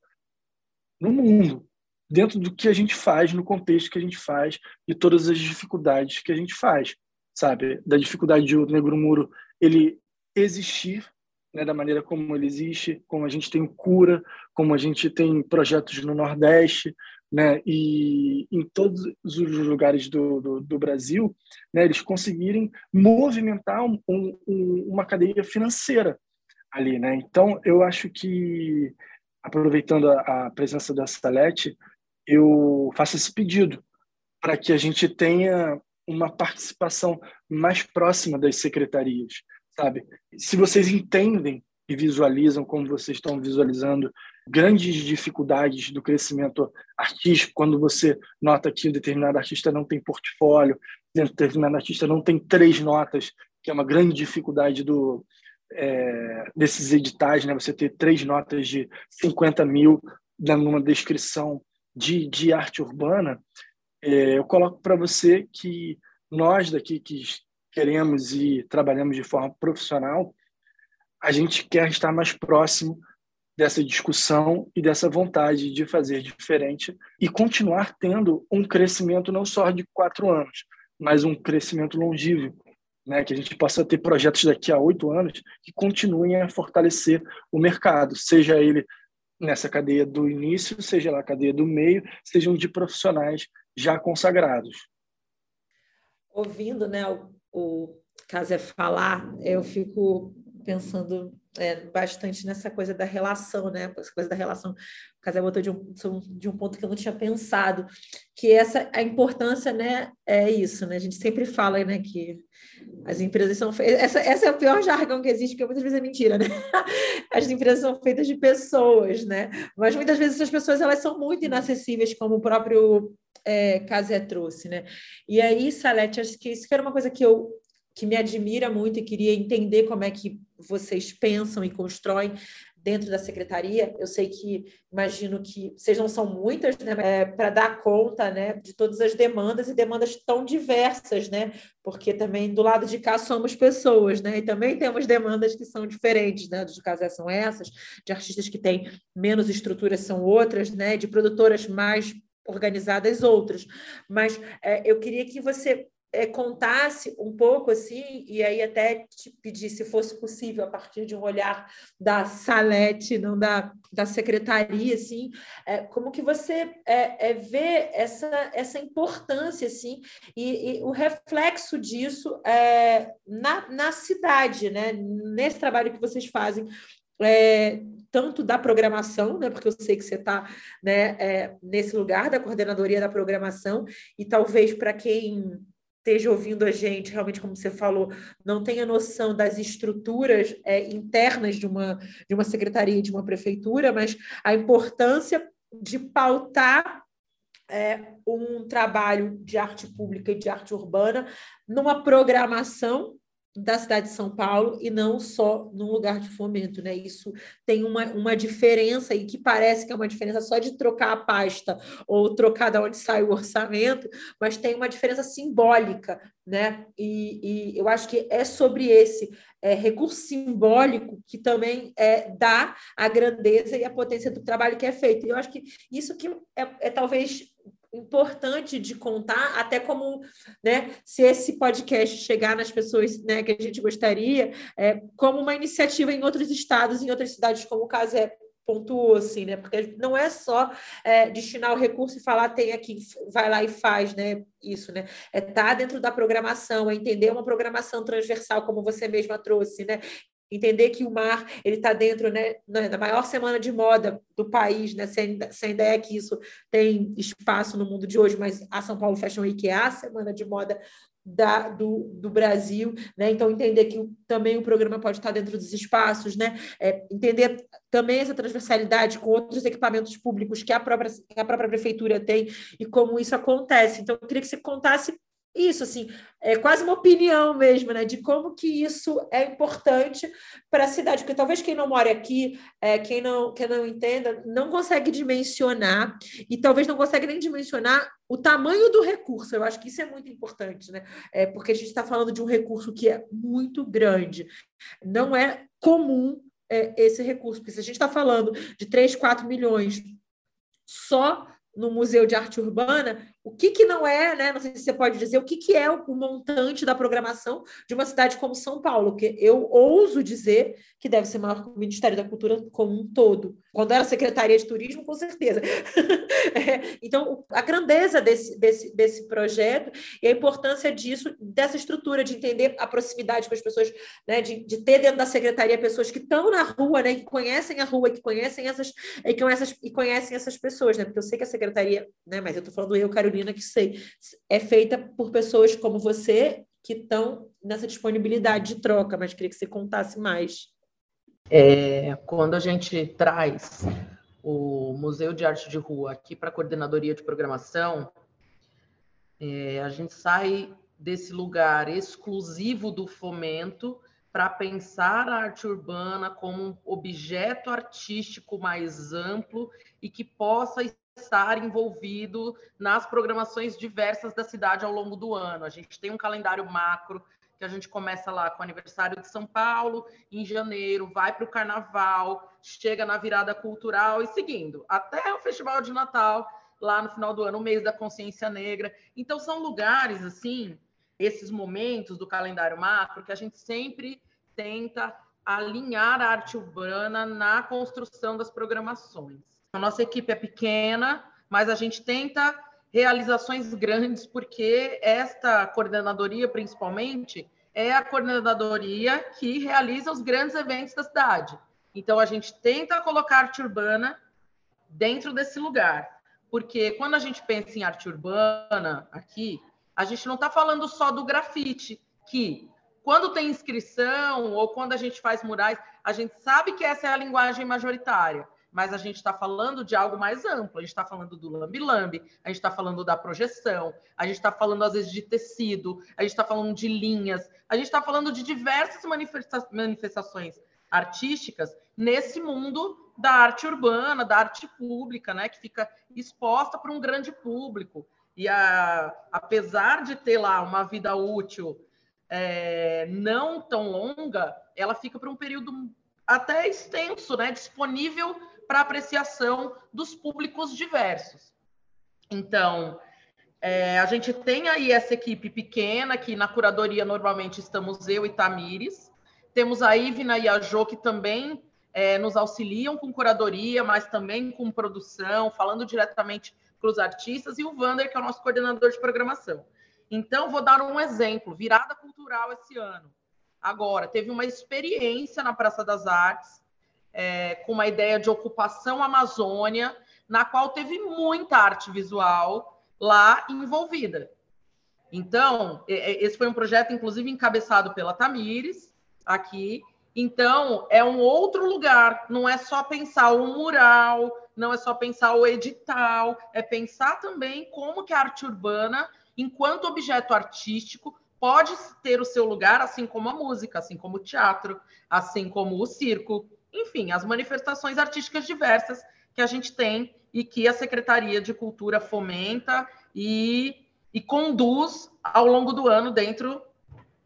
no mundo, dentro do que a gente faz, no contexto que a gente faz e todas as dificuldades que a gente faz, sabe? Da dificuldade de o Negro Muro ele existir, né, da maneira como ele existe, como a gente tem cura, como a gente tem projetos no Nordeste, né, e em todos os lugares do, do, do Brasil, né, eles conseguirem movimentar um, um, uma cadeia financeira ali, né? Então, eu acho que aproveitando a, a presença da Salete, eu faço esse pedido para que a gente tenha uma participação mais próxima das secretarias, sabe? Se vocês entendem e visualizam como vocês estão visualizando grandes dificuldades do crescimento artístico, quando você nota que um determinado artista não tem portfólio, um determinado artista não tem três notas, que é uma grande dificuldade do, é, desses editais, né? você ter três notas de 50 mil numa descrição de, de arte urbana, é, eu coloco para você que nós daqui que queremos e trabalhamos de forma profissional, a gente quer estar mais próximo dessa discussão e dessa vontade de fazer diferente e continuar tendo um crescimento não só de quatro anos, mas um crescimento longínquo, né, que a gente possa ter projetos daqui a oito anos que continuem a fortalecer o mercado, seja ele nessa cadeia do início, seja lá a cadeia do meio, sejam de profissionais já consagrados. Ouvindo né, o, o Casé falar, eu fico pensando é, bastante nessa coisa da relação, né? Essa coisa da relação. O Casé botou de um, de um ponto que eu não tinha pensado, que essa a importância, né? É isso, né? A gente sempre fala, né? Que as empresas são feitas. Essa, essa é o pior jargão que existe, porque muitas vezes é mentira, né? As empresas são feitas de pessoas, né? Mas muitas vezes essas pessoas elas são muito inacessíveis, como o próprio é, Casé trouxe, né? E aí, Salete, acho que isso era uma coisa que eu que me admira muito e queria entender como é que vocês pensam e constroem dentro da secretaria. Eu sei que imagino que vocês não são muitas, né, é, para dar conta, né, de todas as demandas e demandas tão diversas, né? Porque também do lado de cá somos pessoas, né? E também temos demandas que são diferentes, né? De casais são essas, de artistas que têm menos estruturas são outras, né? De produtoras mais organizadas outras. Mas é, eu queria que você é, contasse um pouco assim, e aí até te pedir, se fosse possível, a partir de um olhar da Salete, não da, da secretaria, assim, é, como que você é, é, vê essa, essa importância assim, e, e o reflexo disso é, na, na cidade, né? nesse trabalho que vocês fazem. É, tanto da programação, né, porque eu sei que você está né, é, nesse lugar da coordenadoria da programação, e talvez para quem esteja ouvindo a gente, realmente, como você falou, não tenha noção das estruturas é, internas de uma, de uma secretaria, de uma prefeitura, mas a importância de pautar é, um trabalho de arte pública e de arte urbana numa programação da cidade de São Paulo e não só num lugar de fomento, né? Isso tem uma, uma diferença e que parece que é uma diferença só de trocar a pasta ou trocar da onde sai o orçamento, mas tem uma diferença simbólica, né? E, e eu acho que é sobre esse é, recurso simbólico que também é, dá a grandeza e a potência do trabalho que é feito. E eu acho que isso que é, é talvez importante de contar, até como, né, se esse podcast chegar nas pessoas, né, que a gente gostaria, é, como uma iniciativa em outros estados, em outras cidades, como o caso é pontuou assim, né? Porque não é só é, destinar o recurso e falar tem aqui, vai lá e faz, né? Isso, né? É estar tá dentro da programação, é entender uma programação transversal, como você mesma trouxe, né? Entender que o mar ele está dentro né, da maior semana de moda do país, né, sem, sem ideia que isso tem espaço no mundo de hoje, mas a São Paulo Fashion Week é a semana de moda da, do, do Brasil, né? Então entender que também o programa pode estar dentro dos espaços, né? É, entender também essa transversalidade com outros equipamentos públicos que a própria que a própria prefeitura tem e como isso acontece. Então eu queria que você contasse isso, assim, é quase uma opinião mesmo, né, de como que isso é importante para a cidade, porque talvez quem não mora aqui, é, quem, não, quem não entenda, não consegue dimensionar, e talvez não consegue nem dimensionar o tamanho do recurso, eu acho que isso é muito importante, né, é, porque a gente está falando de um recurso que é muito grande, não é comum é, esse recurso, porque se a gente está falando de 3, 4 milhões só no Museu de Arte Urbana, o que, que não é, né? Não sei se você pode dizer, o que, que é o montante da programação de uma cidade como São Paulo, que eu ouso dizer que deve ser maior que o Ministério da Cultura como um todo. Quando era Secretaria de Turismo, com certeza. é, então, a grandeza desse, desse, desse projeto e a importância disso, dessa estrutura, de entender a proximidade com as pessoas, né? de, de ter dentro da Secretaria pessoas que estão na rua, né? que conhecem a rua, que conhecem essas, e, que essas, e conhecem essas pessoas, né? porque eu sei que a Secretaria, né? mas eu estou falando eu, Carolina, que sei, é feita por pessoas como você que estão nessa disponibilidade de troca, mas queria que você contasse mais. É, quando a gente traz o Museu de Arte de Rua aqui para a coordenadoria de programação, é, a gente sai desse lugar exclusivo do fomento para pensar a arte urbana como um objeto artístico mais amplo e que possa estar envolvido nas programações diversas da cidade ao longo do ano. A gente tem um calendário macro que a gente começa lá com o aniversário de São Paulo, em janeiro, vai para o carnaval, chega na virada cultural e seguindo, até o festival de Natal, lá no final do ano, o mês da consciência negra. Então, são lugares, assim, esses momentos do calendário macro que a gente sempre tenta alinhar a arte urbana na construção das programações. A nossa equipe é pequena, mas a gente tenta realizações grandes, porque esta coordenadoria, principalmente, é a coordenadoria que realiza os grandes eventos da cidade. Então, a gente tenta colocar arte urbana dentro desse lugar, porque quando a gente pensa em arte urbana aqui, a gente não está falando só do grafite, que quando tem inscrição ou quando a gente faz murais, a gente sabe que essa é a linguagem majoritária mas a gente está falando de algo mais amplo. A gente está falando do lambi-lambi, a gente está falando da projeção, a gente está falando, às vezes, de tecido, a gente está falando de linhas, a gente está falando de diversas manifesta manifestações artísticas nesse mundo da arte urbana, da arte pública, né, que fica exposta para um grande público. E a, apesar de ter lá uma vida útil é, não tão longa, ela fica para um período até extenso, né, disponível para apreciação dos públicos diversos. Então, é, a gente tem aí essa equipe pequena, que na curadoria normalmente estamos eu e Tamires. Temos a Ivna e a Jo, que também é, nos auxiliam com curadoria, mas também com produção, falando diretamente para os artistas, e o Vander, que é o nosso coordenador de programação. Então, vou dar um exemplo: virada cultural esse ano. Agora, teve uma experiência na Praça das Artes, é, com uma ideia de ocupação Amazônia, na qual teve muita arte visual lá envolvida. Então, esse foi um projeto, inclusive, encabeçado pela Tamires, aqui. Então, é um outro lugar, não é só pensar o mural, não é só pensar o edital, é pensar também como que a arte urbana, enquanto objeto artístico, pode ter o seu lugar, assim como a música, assim como o teatro, assim como o circo, enfim, as manifestações artísticas diversas que a gente tem e que a Secretaria de Cultura fomenta e, e conduz ao longo do ano dentro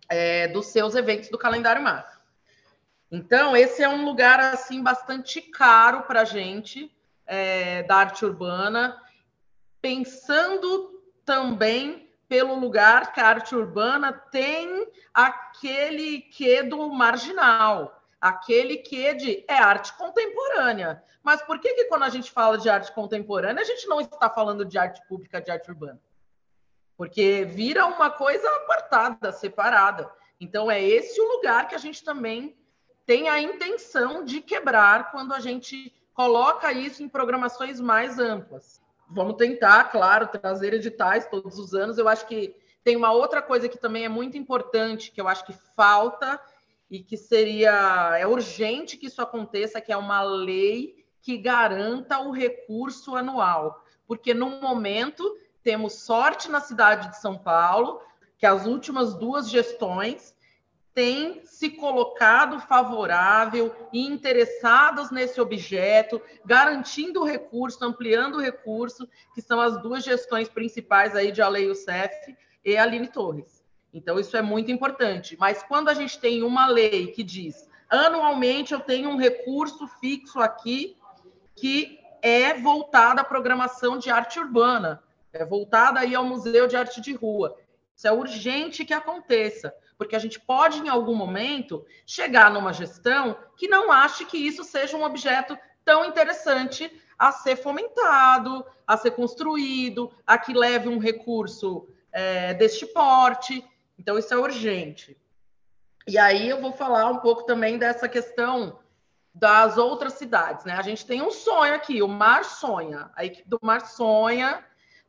é, dos seus eventos do calendário macro. Então, esse é um lugar assim bastante caro para a gente é, da arte urbana, pensando também pelo lugar que a arte urbana tem aquele quê do marginal aquele que de é arte contemporânea. Mas por que, que quando a gente fala de arte contemporânea, a gente não está falando de arte pública, de arte urbana? Porque vira uma coisa apartada, separada. Então é esse o lugar que a gente também tem a intenção de quebrar quando a gente coloca isso em programações mais amplas. Vamos tentar, claro, trazer editais todos os anos. Eu acho que tem uma outra coisa que também é muito importante, que eu acho que falta e que seria é urgente que isso aconteça, que é uma lei que garanta o recurso anual, porque no momento temos sorte na cidade de São Paulo, que as últimas duas gestões têm se colocado favorável e interessadas nesse objeto, garantindo o recurso, ampliando o recurso, que são as duas gestões principais aí de Alei Youssef e Aline Torres. Então, isso é muito importante. Mas quando a gente tem uma lei que diz anualmente eu tenho um recurso fixo aqui que é voltada à programação de arte urbana, é voltada aí ao Museu de Arte de Rua. Isso é urgente que aconteça, porque a gente pode, em algum momento, chegar numa gestão que não ache que isso seja um objeto tão interessante a ser fomentado, a ser construído, a que leve um recurso é, deste porte. Então, isso é urgente. E aí eu vou falar um pouco também dessa questão das outras cidades, né? A gente tem um sonho aqui, o Mar sonha, a equipe do Mar sonha,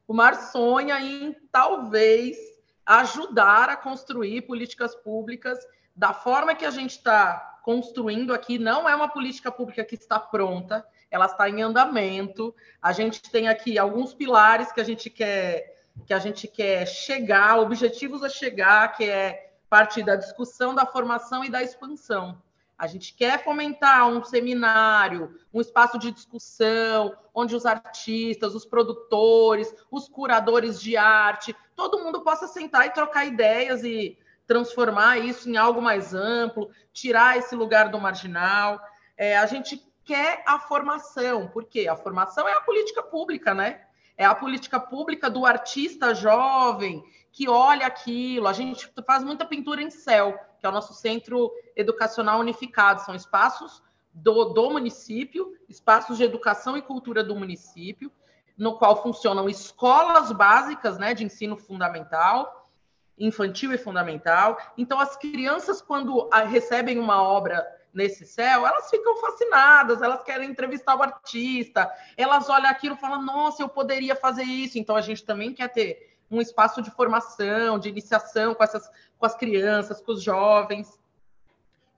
o Mar sonha em talvez ajudar a construir políticas públicas da forma que a gente está construindo aqui. Não é uma política pública que está pronta, ela está em andamento. A gente tem aqui alguns pilares que a gente quer que a gente quer chegar, objetivos a chegar, que é parte da discussão, da formação e da expansão. A gente quer fomentar um seminário, um espaço de discussão, onde os artistas, os produtores, os curadores de arte, todo mundo possa sentar e trocar ideias e transformar isso em algo mais amplo, tirar esse lugar do marginal. É, a gente quer a formação, porque a formação é a política pública, né? É a política pública do artista jovem que olha aquilo. A gente faz muita pintura em céu, que é o nosso centro educacional unificado. São espaços do, do município, espaços de educação e cultura do município, no qual funcionam escolas básicas né, de ensino fundamental, infantil e fundamental. Então, as crianças, quando recebem uma obra nesse céu, elas ficam fascinadas, elas querem entrevistar o artista, elas olham aquilo e falam, nossa, eu poderia fazer isso. Então, a gente também quer ter um espaço de formação, de iniciação com, essas, com as crianças, com os jovens.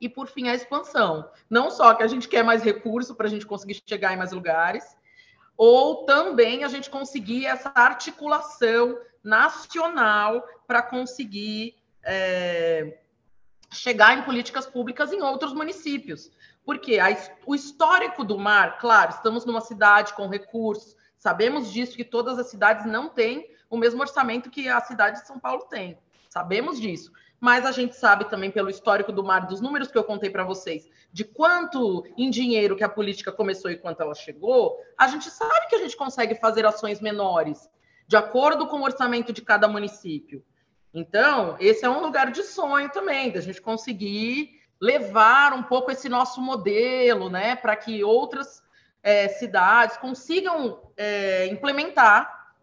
E, por fim, a expansão. Não só que a gente quer mais recurso para a gente conseguir chegar em mais lugares, ou também a gente conseguir essa articulação nacional para conseguir é, chegar em políticas públicas em outros municípios. Porque a, o histórico do mar, claro, estamos numa cidade com recursos, sabemos disso, que todas as cidades não têm o mesmo orçamento que a cidade de São Paulo tem. Sabemos disso. Mas a gente sabe também pelo histórico do mar, dos números que eu contei para vocês, de quanto em dinheiro que a política começou e quanto ela chegou, a gente sabe que a gente consegue fazer ações menores, de acordo com o orçamento de cada município. Então, esse é um lugar de sonho também, da gente conseguir levar um pouco esse nosso modelo, né, para que outras é, cidades consigam é, implementar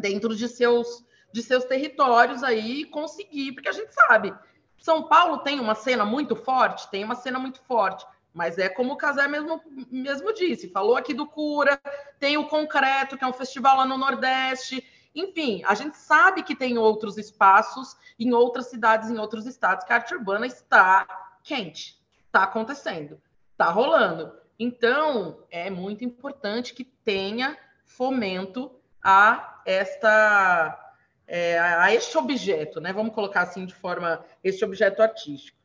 dentro de seus, de seus territórios aí conseguir, porque a gente sabe, São Paulo tem uma cena muito forte, tem uma cena muito forte, mas é como o Casé mesmo, mesmo disse, falou aqui do Cura, tem o Concreto, que é um festival lá no Nordeste, enfim, a gente sabe que tem outros espaços em outras cidades, em outros estados, que a arte urbana está quente, está acontecendo, está rolando. Então, é muito importante que tenha fomento a esta é, a este objeto, né? Vamos colocar assim de forma este objeto artístico.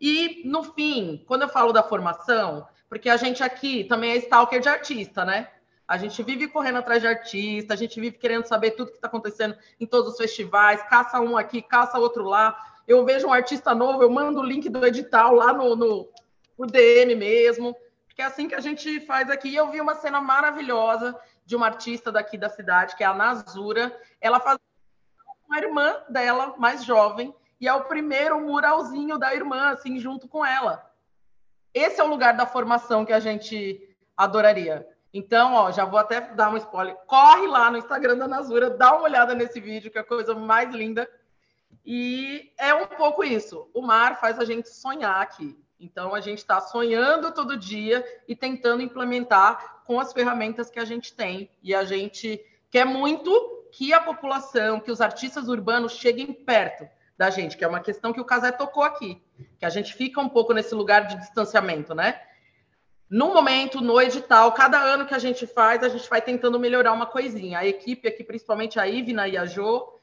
E no fim, quando eu falo da formação, porque a gente aqui também é stalker de artista, né? A gente vive correndo atrás de artista, a gente vive querendo saber tudo que está acontecendo em todos os festivais, caça um aqui, caça outro lá. Eu vejo um artista novo, eu mando o link do edital lá no, no, no DM mesmo, porque é assim que a gente faz aqui. Eu vi uma cena maravilhosa de uma artista daqui da cidade, que é a Nazura. Ela faz uma irmã dela, mais jovem, e é o primeiro muralzinho da irmã, assim, junto com ela. Esse é o lugar da formação que a gente adoraria. Então, ó, já vou até dar um spoiler. Corre lá no Instagram da Nazura, dá uma olhada nesse vídeo, que é a coisa mais linda. E é um pouco isso. O mar faz a gente sonhar aqui. Então, a gente está sonhando todo dia e tentando implementar com as ferramentas que a gente tem. E a gente quer muito que a população, que os artistas urbanos cheguem perto da gente, que é uma questão que o Casé tocou aqui, que a gente fica um pouco nesse lugar de distanciamento, né? No momento, no edital, cada ano que a gente faz, a gente vai tentando melhorar uma coisinha. A equipe aqui, principalmente a Ivna e a Jo,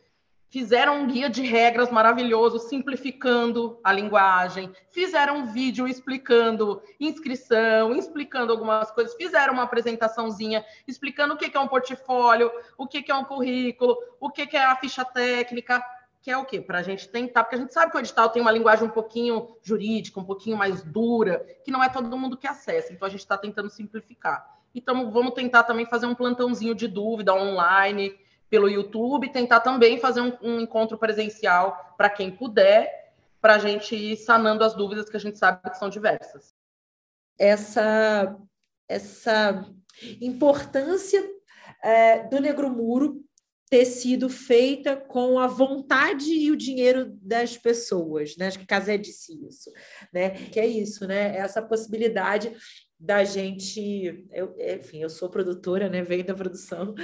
fizeram um guia de regras maravilhoso, simplificando a linguagem, fizeram um vídeo explicando inscrição, explicando algumas coisas, fizeram uma apresentaçãozinha explicando o que é um portfólio, o que é um currículo, o que é a ficha técnica que é o quê? Para a gente tentar, porque a gente sabe que o edital tem uma linguagem um pouquinho jurídica, um pouquinho mais dura, que não é todo mundo que acessa. Então a gente está tentando simplificar. Então vamos tentar também fazer um plantãozinho de dúvida online pelo YouTube, tentar também fazer um, um encontro presencial para quem puder, para a gente ir sanando as dúvidas que a gente sabe que são diversas. Essa, essa importância é, do Negro Muro ter sido feita com a vontade e o dinheiro das pessoas, né? Acho que Casé disse isso, né? Que é isso, né? Essa possibilidade da gente, eu, enfim, eu sou produtora, né? Venho da produção,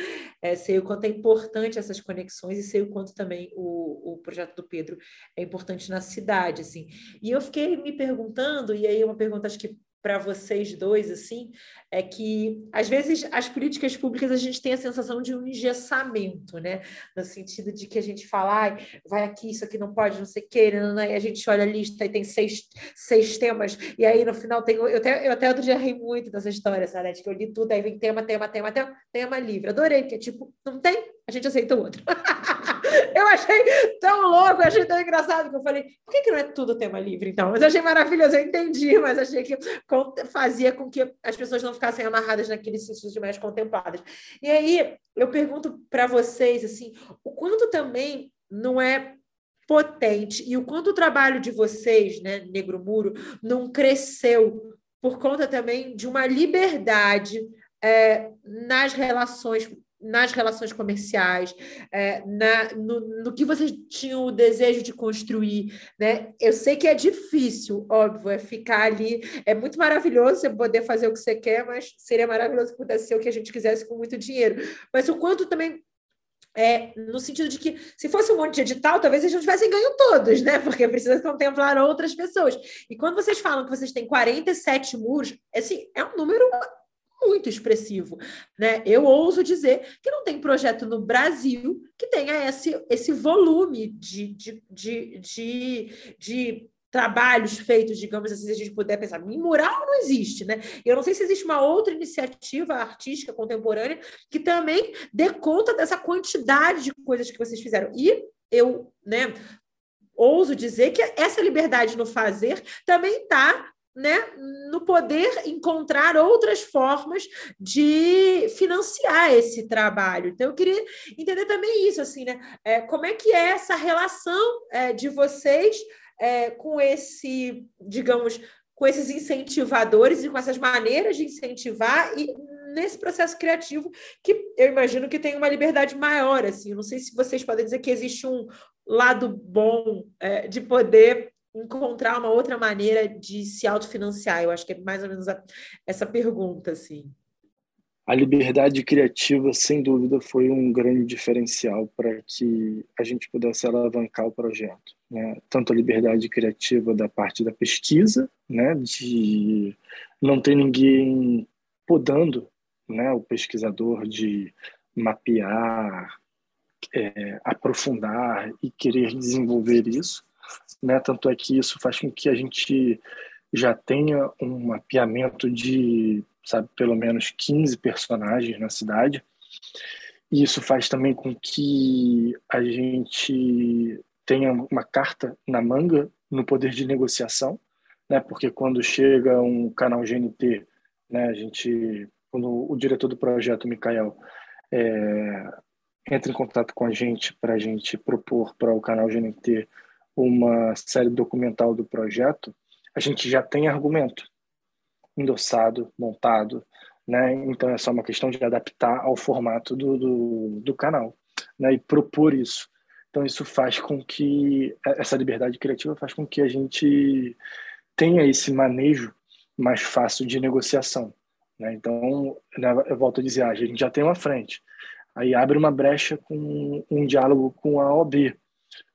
é, sei o quanto é importante essas conexões e sei o quanto também o, o projeto do Pedro é importante na cidade, assim. E eu fiquei me perguntando, e aí uma pergunta acho que para vocês dois, assim, é que às vezes as políticas públicas a gente tem a sensação de um engessamento, né? No sentido de que a gente fala, vai aqui, isso aqui não pode, não sei o que, né? e a gente olha a lista e tem seis, seis temas, e aí no final tem. Eu até, eu até outro dia ri muito dessa história, sabe? Que eu li tudo, aí vem tema, tema, tema, tema, tema livre. Adorei, que é tipo, não tem, a gente aceita o outro. eu achei tão louco, achei tão engraçado que eu falei, por que, que não é tudo tema livre, então? Mas achei maravilhoso, eu entendi, mas achei que fazia com que as pessoas não ficassem amarradas naqueles sentidos mais contempladas. E aí, eu pergunto para vocês, assim, o quanto também não é potente e o quanto o trabalho de vocês, né, Negro Muro, não cresceu por conta também de uma liberdade é, nas relações nas relações comerciais, é, na, no, no, que vocês tinham o desejo de construir, né? Eu sei que é difícil, óbvio, é ficar ali. É muito maravilhoso você poder fazer o que você quer, mas seria maravilhoso que pudesse ser o que a gente quisesse com muito dinheiro. Mas o quanto também é, no sentido de que, se fosse um monte de edital, talvez eles não tivessem ganho todos, né? Porque precisa contemplar outras pessoas. E quando vocês falam que vocês têm 47 muros, assim, é um número muito expressivo, né? Eu ouso dizer que não tem projeto no Brasil que tenha esse, esse volume de, de, de, de, de trabalhos feitos, digamos assim, se a gente puder pensar, em mural não existe, né? Eu não sei se existe uma outra iniciativa artística contemporânea que também dê conta dessa quantidade de coisas que vocês fizeram. E eu, né, ouso dizer que essa liberdade no fazer também está né, no poder encontrar outras formas de financiar esse trabalho. Então, eu queria entender também isso, assim, né? É, como é que é essa relação é, de vocês é, com esse, digamos, com esses incentivadores e com essas maneiras de incentivar e nesse processo criativo que eu imagino que tem uma liberdade maior, assim. Não sei se vocês podem dizer que existe um lado bom é, de poder encontrar uma outra maneira de se autofinanciar. Eu acho que é mais ou menos a, essa pergunta, assim. A liberdade criativa, sem dúvida, foi um grande diferencial para que a gente pudesse alavancar o projeto. Né? Tanto a liberdade criativa da parte da pesquisa, né? de não ter ninguém podando né? o pesquisador de mapear, é, aprofundar e querer desenvolver isso. Né? Tanto é que isso faz com que a gente já tenha um mapeamento de sabe, pelo menos 15 personagens na cidade. E isso faz também com que a gente tenha uma carta na manga no poder de negociação, né? Porque quando chega um canal GNT, né, a gente quando o diretor do projeto, Mikael, é, entra em contato com a gente para a gente propor para o canal GNT uma série documental do projeto, a gente já tem argumento endossado, montado, né? Então é só uma questão de adaptar ao formato do, do, do canal, né? E propor isso. Então isso faz com que essa liberdade criativa faz com que a gente tenha esse manejo mais fácil de negociação, né? Então né, eu volto a dizer, ah, a gente já tem uma frente, aí abre uma brecha com um diálogo com a OB,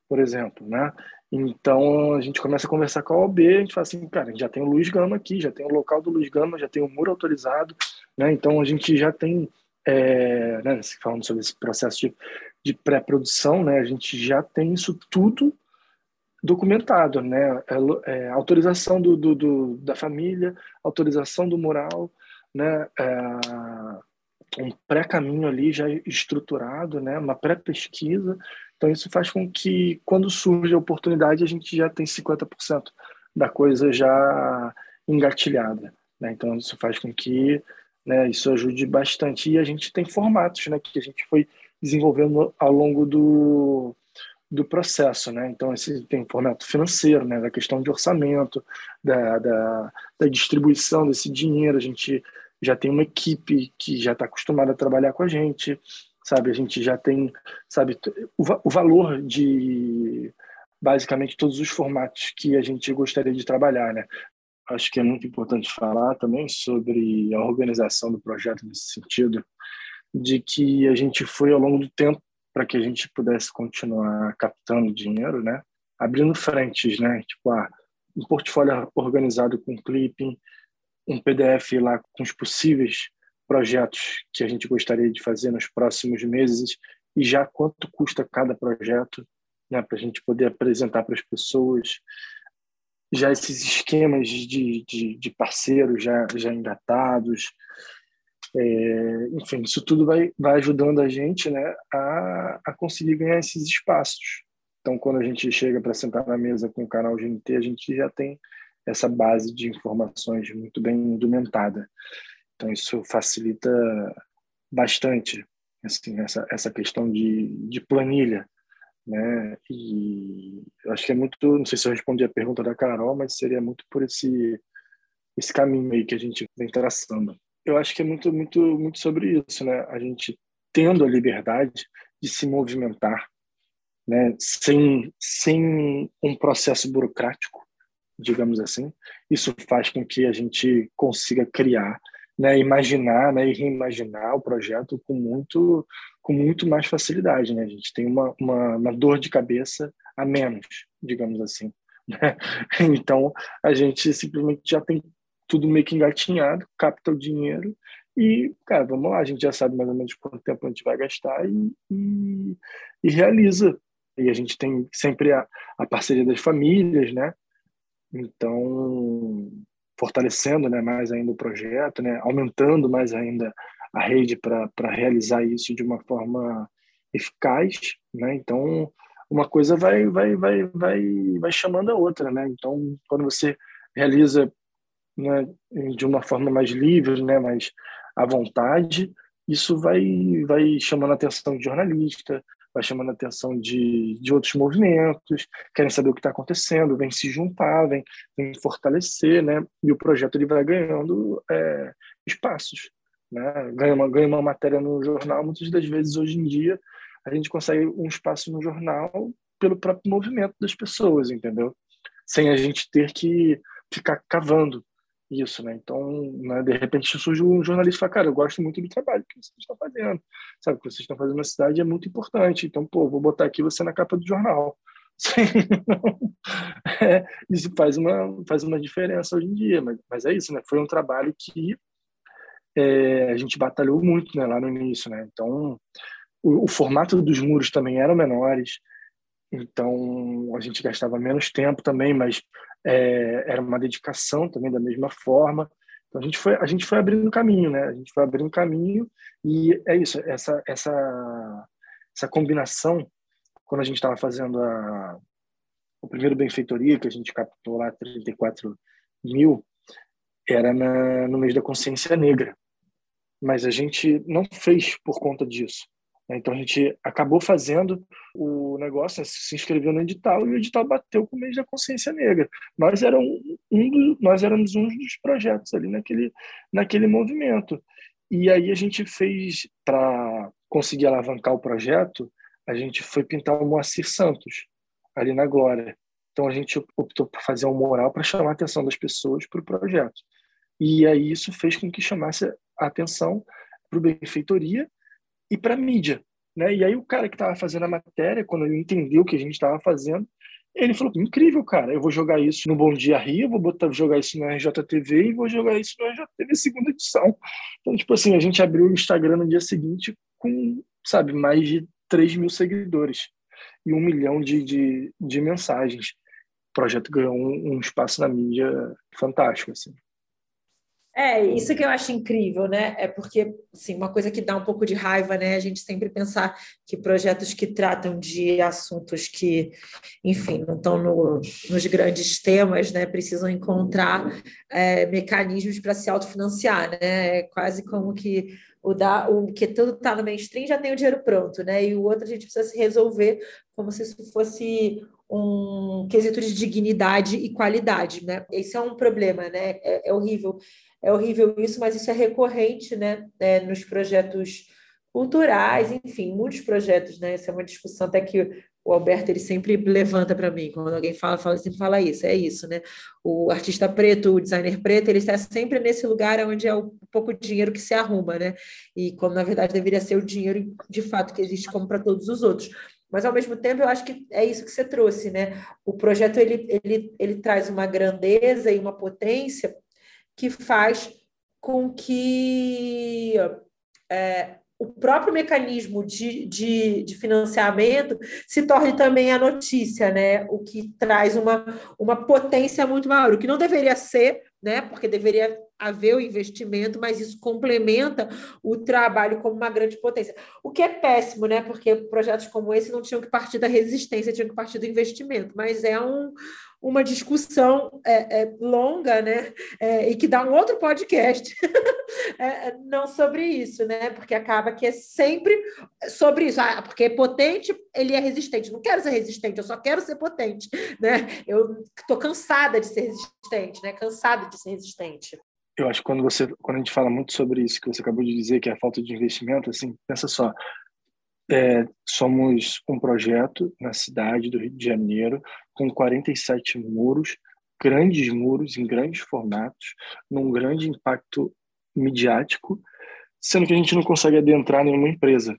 por exemplo, né? Então a gente começa a conversar com a OB, a gente fala assim, cara, já tem o Luiz Gama aqui, já tem o local do Luiz Gama, já tem o muro autorizado, né? Então a gente já tem, é, né, falando sobre esse processo de, de pré-produção, né? A gente já tem isso tudo documentado, né? É, é, autorização do, do, do, da família, autorização do mural, né? É, um pré-caminho ali já estruturado, né? Uma pré-pesquisa então, isso faz com que, quando surge a oportunidade, a gente já tem 50% da coisa já engatilhada. Né? Então, isso faz com que né, isso ajude bastante. E a gente tem formatos né, que a gente foi desenvolvendo ao longo do, do processo. Né? Então, esse tem formato financeiro, né, da questão de orçamento, da, da, da distribuição desse dinheiro. A gente já tem uma equipe que já está acostumada a trabalhar com a gente sabe? A gente já tem, sabe, o, o valor de basicamente todos os formatos que a gente gostaria de trabalhar, né? Acho que é muito importante falar também sobre a organização do projeto nesse sentido, de que a gente foi ao longo do tempo para que a gente pudesse continuar captando dinheiro, né? Abrindo frentes, né? Tipo, ah, um portfólio organizado com clipping, um PDF lá com os possíveis projetos que a gente gostaria de fazer nos próximos meses e já quanto custa cada projeto, né, para a gente poder apresentar para as pessoas. Já esses esquemas de, de, de parceiros já, já engatados. É, enfim, isso tudo vai, vai ajudando a gente né, a, a conseguir ganhar esses espaços. Então, quando a gente chega para sentar na mesa com o canal GNT, a gente já tem essa base de informações muito bem indumentada. Então, isso facilita bastante assim, essa, essa questão de, de planilha né? E eu acho que é muito, não sei se eu respondi a pergunta da Carol, mas seria muito por esse esse caminho aí que a gente vem traçando. Eu acho que é muito muito muito sobre isso, né? A gente tendo a liberdade de se movimentar, né? Sem sem um processo burocrático, digamos assim. Isso faz com que a gente consiga criar, né? Imaginar, né? E reimaginar o projeto com muito com muito mais facilidade, né? A gente tem uma, uma, uma dor de cabeça a menos, digamos assim. Né? Então, a gente simplesmente já tem tudo meio que engatinhado, capta o dinheiro e, cara, vamos lá, a gente já sabe mais ou menos quanto tempo a gente vai gastar e, e, e realiza. E a gente tem sempre a, a parceria das famílias, né? Então, fortalecendo né, mais ainda o projeto, né, aumentando mais ainda a rede para realizar isso de uma forma eficaz, né? Então, uma coisa vai vai vai vai vai chamando a outra, né? Então, quando você realiza né, de uma forma mais livre, né, mais à vontade, isso vai vai chamando a atenção de jornalista, vai chamando a atenção de, de outros movimentos, querem saber o que está acontecendo, vem se juntar, vem, vem fortalecer, né? E o projeto ele vai ganhando é, espaços, né? Ganha, uma, ganha uma matéria no jornal, muitas das vezes hoje em dia a gente consegue um espaço no jornal pelo próprio movimento das pessoas, entendeu? Sem a gente ter que ficar cavando isso, né? Então, né, de repente surge um jornalista e fala, cara, eu gosto muito do trabalho que vocês estão fazendo, sabe? O que vocês estão fazendo na cidade é muito importante, então, pô, vou botar aqui você na capa do jornal. é, isso faz uma, faz uma diferença hoje em dia, mas, mas é isso, né? Foi um trabalho que é, a gente batalhou muito né, lá no início, né? Então, o, o, formato dos muros também eram menores, então a gente gastava menos tempo também, mas é, era uma dedicação também da mesma forma. Então a gente foi a gente foi abrindo caminho, né? A gente foi abrindo caminho e é isso, essa essa essa combinação quando a gente estava fazendo a o primeiro benfeitoria que a gente captou lá 34 mil era na, no mês da consciência negra mas a gente não fez por conta disso. Né? Então a gente acabou fazendo o negócio, se inscreveu no edital e o edital bateu com o mês da consciência negra. Nós, era um, um nós éramos um dos projetos ali naquele, naquele movimento. E aí a gente fez, para conseguir alavancar o projeto, a gente foi pintar o Moacir Santos, ali na Glória. Então a gente optou por fazer um mural para chamar a atenção das pessoas para o projeto. E aí isso fez com que chamasse a atenção para o benfeitoria e para mídia. Né? E aí o cara que estava fazendo a matéria, quando ele entendeu o que a gente estava fazendo, ele falou, incrível, cara, eu vou jogar isso no Bom Dia Rio, vou botar, jogar isso no RJTV e vou jogar isso no RJTV segunda edição. Então, tipo assim, a gente abriu o Instagram no dia seguinte com, sabe, mais de 3 mil seguidores e um milhão de, de, de mensagens. O projeto ganhou um, um espaço na mídia fantástico, assim. É, isso que eu acho incrível, né? É porque, assim, uma coisa que dá um pouco de raiva, né? A gente sempre pensar que projetos que tratam de assuntos que, enfim, não estão no, nos grandes temas, né? Precisam encontrar é, mecanismos para se autofinanciar, né? É quase como que o, da, o que tudo está no mainstream já tem o dinheiro pronto, né? E o outro a gente precisa se resolver como se isso fosse um quesito de dignidade e qualidade, né? Esse é um problema, né? É, é horrível é horrível isso, mas isso é recorrente né, é, nos projetos culturais, enfim, muitos projetos, né? Essa é uma discussão até que o Alberto ele sempre levanta para mim, quando alguém fala, fala, sempre fala isso, é isso, né? O artista preto, o designer preto, ele está sempre nesse lugar onde é o pouco dinheiro que se arruma, né? E como na verdade deveria ser o dinheiro de fato que existe como para todos os outros. Mas ao mesmo tempo eu acho que é isso que você trouxe, né? O projeto ele, ele, ele traz uma grandeza e uma potência que faz com que é, o próprio mecanismo de, de, de, financiamento se torne também a notícia, né? O que traz uma, uma potência muito maior, o que não deveria ser, né? Porque deveria haver o investimento, mas isso complementa o trabalho como uma grande potência. O que é péssimo, né? Porque projetos como esse não tinham que partir da resistência, tinham que partir do investimento, mas é um, uma discussão é, é, longa, né? É, e que dá um outro podcast, é, é, não sobre isso, né? Porque acaba que é sempre sobre isso. Ah, porque é potente, ele é resistente. Não quero ser resistente, eu só quero ser potente, né? Eu estou cansada de ser resistente, né? Cansada de ser resistente. Eu acho que quando você, quando a gente fala muito sobre isso que você acabou de dizer, que é a falta de investimento, assim, pensa só, é, somos um projeto na cidade do Rio de Janeiro com 47 muros, grandes muros em grandes formatos, num grande impacto midiático, sendo que a gente não consegue adentrar nenhuma empresa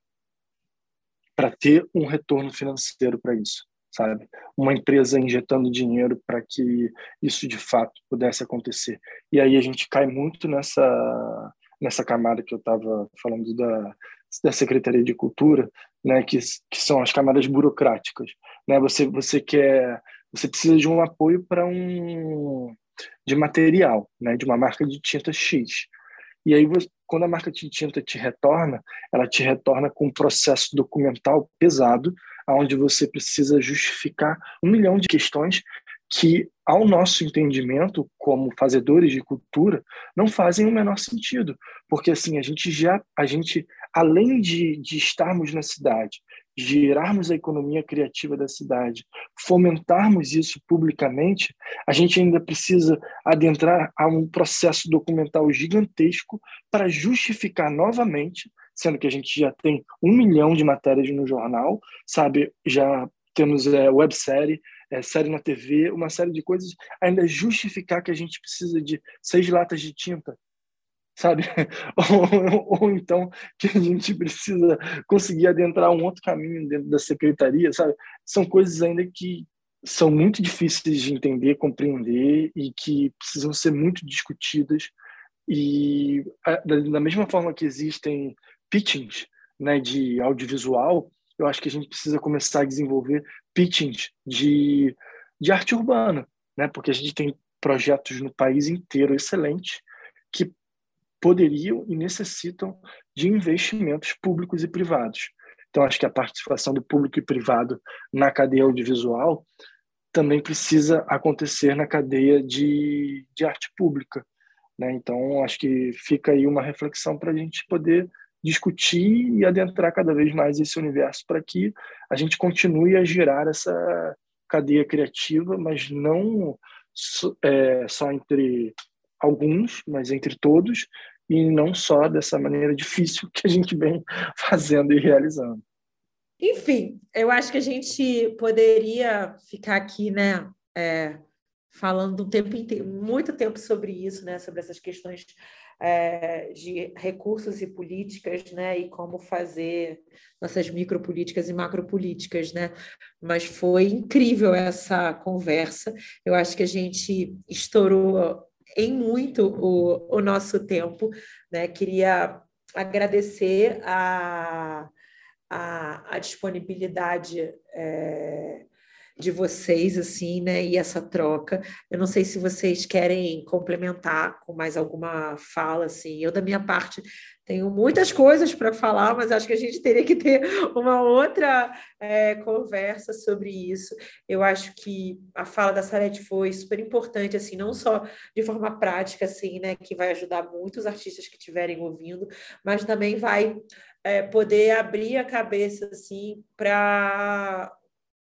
para ter um retorno financeiro para isso, sabe? Uma empresa injetando dinheiro para que isso de fato pudesse acontecer. E aí a gente cai muito nessa nessa camada que eu estava falando da da Secretaria de Cultura, né, que, que são as camadas burocráticas, né? Você você quer você precisa de um apoio para um de material, né, de uma marca de tinta X. E aí quando a marca de tinta te retorna, ela te retorna com um processo documental pesado, onde você precisa justificar um milhão de questões que, ao nosso entendimento, como fazedores de cultura, não fazem o menor sentido, porque assim a gente já a gente além de, de estarmos na cidade, gerarmos a economia criativa da cidade, fomentarmos isso publicamente, a gente ainda precisa adentrar a um processo documental gigantesco para justificar novamente, sendo que a gente já tem um milhão de matérias no jornal, sabe? Já temos é, websérie, é, série na TV, uma série de coisas, ainda justificar que a gente precisa de seis latas de tinta sabe? ou, ou, então que a gente precisa conseguir adentrar um outro caminho dentro da secretaria, sabe? São coisas ainda que são muito difíceis de entender, compreender e que precisam ser muito discutidas. E da mesma forma que existem pitchings né, de audiovisual, eu acho que a gente precisa começar a desenvolver pitchings de, de arte urbana, né? Porque a gente tem projetos no país inteiro excelentes que poderiam e necessitam de investimentos públicos e privados. Então, acho que a participação do público e privado na cadeia audiovisual também precisa acontecer na cadeia de, de arte pública. Né? Então, acho que fica aí uma reflexão para a gente poder discutir e adentrar cada vez mais esse universo para que a gente continue a girar essa cadeia criativa, mas não é, só entre alguns, mas entre todos, e não só dessa maneira difícil que a gente vem fazendo e realizando. Enfim, eu acho que a gente poderia ficar aqui, né, é, falando um tempo inteiro, muito tempo sobre isso, né, sobre essas questões é, de recursos e políticas, né, e como fazer nossas micropolíticas e macropolíticas, né, mas foi incrível essa conversa, eu acho que a gente estourou em muito o, o nosso tempo. Né? Queria agradecer a, a, a disponibilidade é, de vocês, assim, né? E essa troca. Eu não sei se vocês querem complementar com mais alguma fala, assim. Eu, da minha parte, tenho muitas coisas para falar, mas acho que a gente teria que ter uma outra é, conversa sobre isso. Eu acho que a fala da Sarete foi super importante, assim, não só de forma prática, assim, né? Que vai ajudar muitos artistas que estiverem ouvindo, mas também vai é, poder abrir a cabeça, assim, para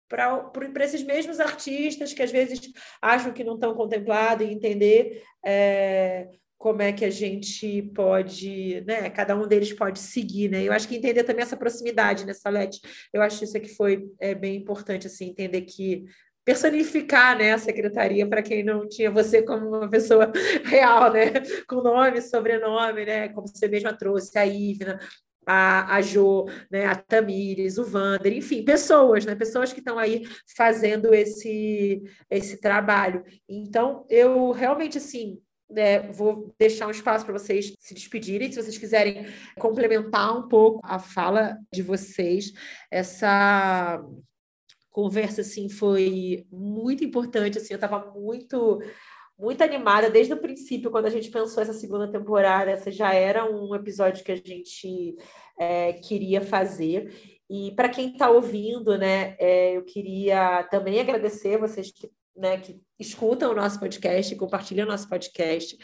para esses mesmos artistas que às vezes acham que não estão contemplados e entender é, como é que a gente pode, né? Cada um deles pode seguir, né? Eu acho que entender também essa proximidade, né, Salete? Eu acho isso aqui foi é, bem importante, assim, entender que personificar né, a secretaria para quem não tinha você como uma pessoa real, né? Com nome, sobrenome, né? Como você mesma trouxe, a Ivna, a, a Jo, né, a Tamires, o Vander, enfim, pessoas, né, pessoas que estão aí fazendo esse, esse trabalho. Então, eu realmente, assim, é, vou deixar um espaço para vocês se despedirem, se vocês quiserem complementar um pouco a fala de vocês. Essa conversa, assim, foi muito importante, assim, eu estava muito muito animada desde o princípio, quando a gente pensou essa segunda temporada. Essa já era um episódio que a gente é, queria fazer. E para quem está ouvindo, né, é, eu queria também agradecer vocês que, né, que escutam o nosso podcast, compartilham o nosso podcast.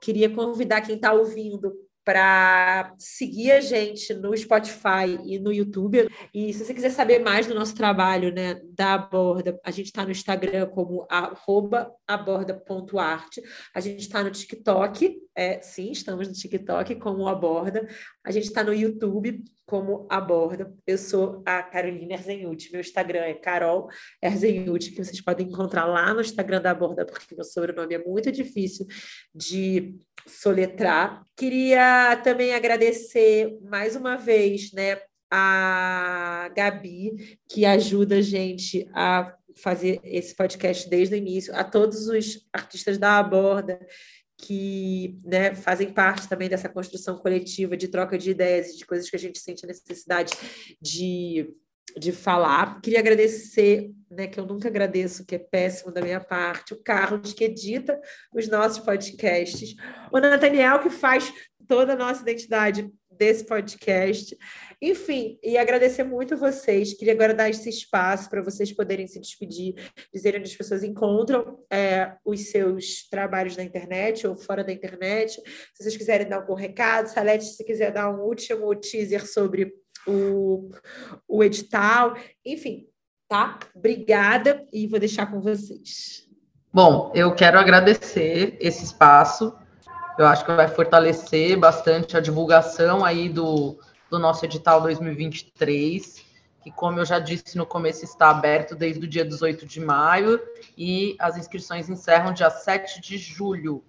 Queria convidar quem está ouvindo para seguir a gente no Spotify e no YouTube. E se você quiser saber mais do nosso trabalho, né, da Aborda, a gente está no Instagram como aborda.arte. A gente está no TikTok, é, sim, estamos no TikTok como Aborda. A gente está no YouTube como Aborda. Eu sou a Carolina Erzenhuti. Meu Instagram é Carol Erzenhuti, que vocês podem encontrar lá no Instagram da Aborda, porque meu sobrenome é muito difícil de soletrar. Queria também agradecer mais uma vez, né, a Gabi, que ajuda a gente a fazer esse podcast desde o início, a todos os artistas da Aborda que né, fazem parte também dessa construção coletiva de troca de ideias e de coisas que a gente sente a necessidade de, de falar. Queria agradecer, né, que eu nunca agradeço, que é péssimo da minha parte, o Carlos, que edita os nossos podcasts, o Nathaniel, que faz toda a nossa identidade desse podcast. Enfim, e agradecer muito a vocês. Queria agora dar esse espaço para vocês poderem se despedir, dizerem onde as pessoas encontram é, os seus trabalhos na internet ou fora da internet. Se vocês quiserem dar algum recado, Salete, se quiser dar um último teaser sobre o, o edital. Enfim, tá? Obrigada e vou deixar com vocês. Bom, eu quero agradecer esse espaço eu acho que vai fortalecer bastante a divulgação aí do, do nosso edital 2023, que, como eu já disse no começo, está aberto desde o dia 18 de maio e as inscrições encerram dia 7 de julho.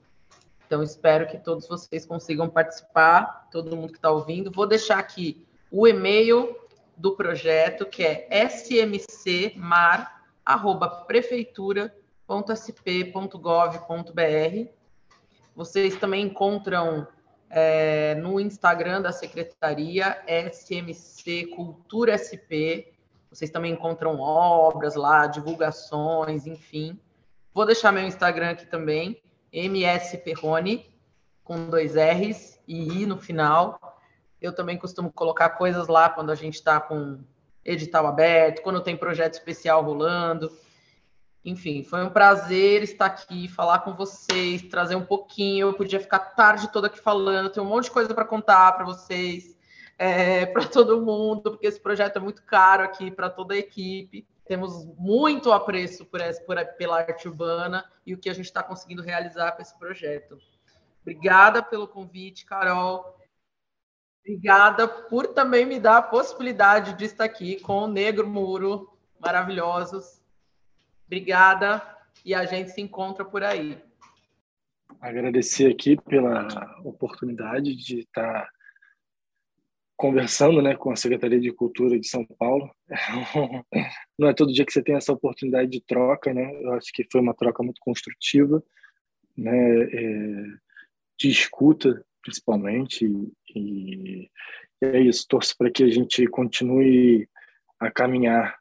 Então, espero que todos vocês consigam participar, todo mundo que está ouvindo. Vou deixar aqui o e-mail do projeto, que é smcmar.prefeitura.sp.gov.br vocês também encontram é, no Instagram da Secretaria SMC Cultura SP. Vocês também encontram obras lá, divulgações, enfim. Vou deixar meu Instagram aqui também, MS Perrone, com dois R's e I no final. Eu também costumo colocar coisas lá quando a gente está com edital aberto, quando tem projeto especial rolando. Enfim, foi um prazer estar aqui, falar com vocês, trazer um pouquinho. Eu podia ficar tarde toda aqui falando, tenho um monte de coisa para contar para vocês, é, para todo mundo, porque esse projeto é muito caro aqui para toda a equipe. Temos muito apreço por essa, por, pela arte urbana e o que a gente está conseguindo realizar com esse projeto. Obrigada pelo convite, Carol. Obrigada por também me dar a possibilidade de estar aqui com o Negro Muro, maravilhosos Obrigada e a gente se encontra por aí. Agradecer aqui pela oportunidade de estar conversando né, com a Secretaria de Cultura de São Paulo. Não é todo dia que você tem essa oportunidade de troca, né? Eu acho que foi uma troca muito construtiva, né? É, de escuta, principalmente. E, é isso. Torço para que a gente continue a caminhar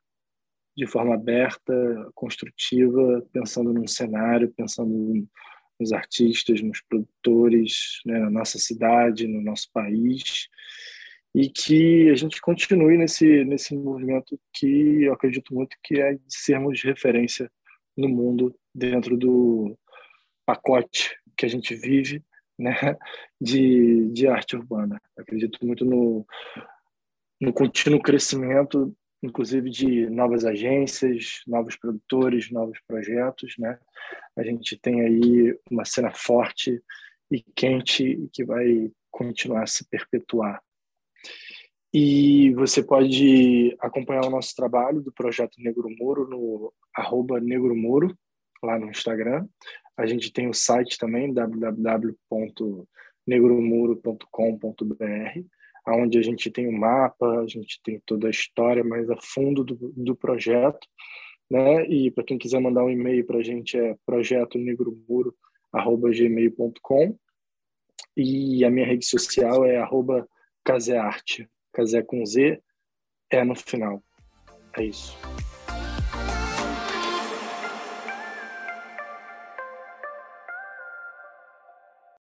de forma aberta, construtiva, pensando num cenário, pensando nos artistas, nos produtores, né, na nossa cidade, no nosso país, e que a gente continue nesse nesse movimento que eu acredito muito que é de sermos referência no mundo dentro do pacote que a gente vive, né, de, de arte urbana. Acredito muito no no contínuo crescimento inclusive de novas agências, novos produtores, novos projetos, né? A gente tem aí uma cena forte e quente que vai continuar a se perpetuar. E você pode acompanhar o nosso trabalho do projeto Negro Muro no arroba Negro Muro, lá no Instagram. A gente tem o site também, www.negromuro.com.br onde a gente tem o mapa, a gente tem toda a história mais a fundo do, do projeto, né? E para quem quiser mandar um e-mail para a gente é projetonegromuro@gmail.com e a minha rede social é arroba casearte, casé com Z, é no final. É isso.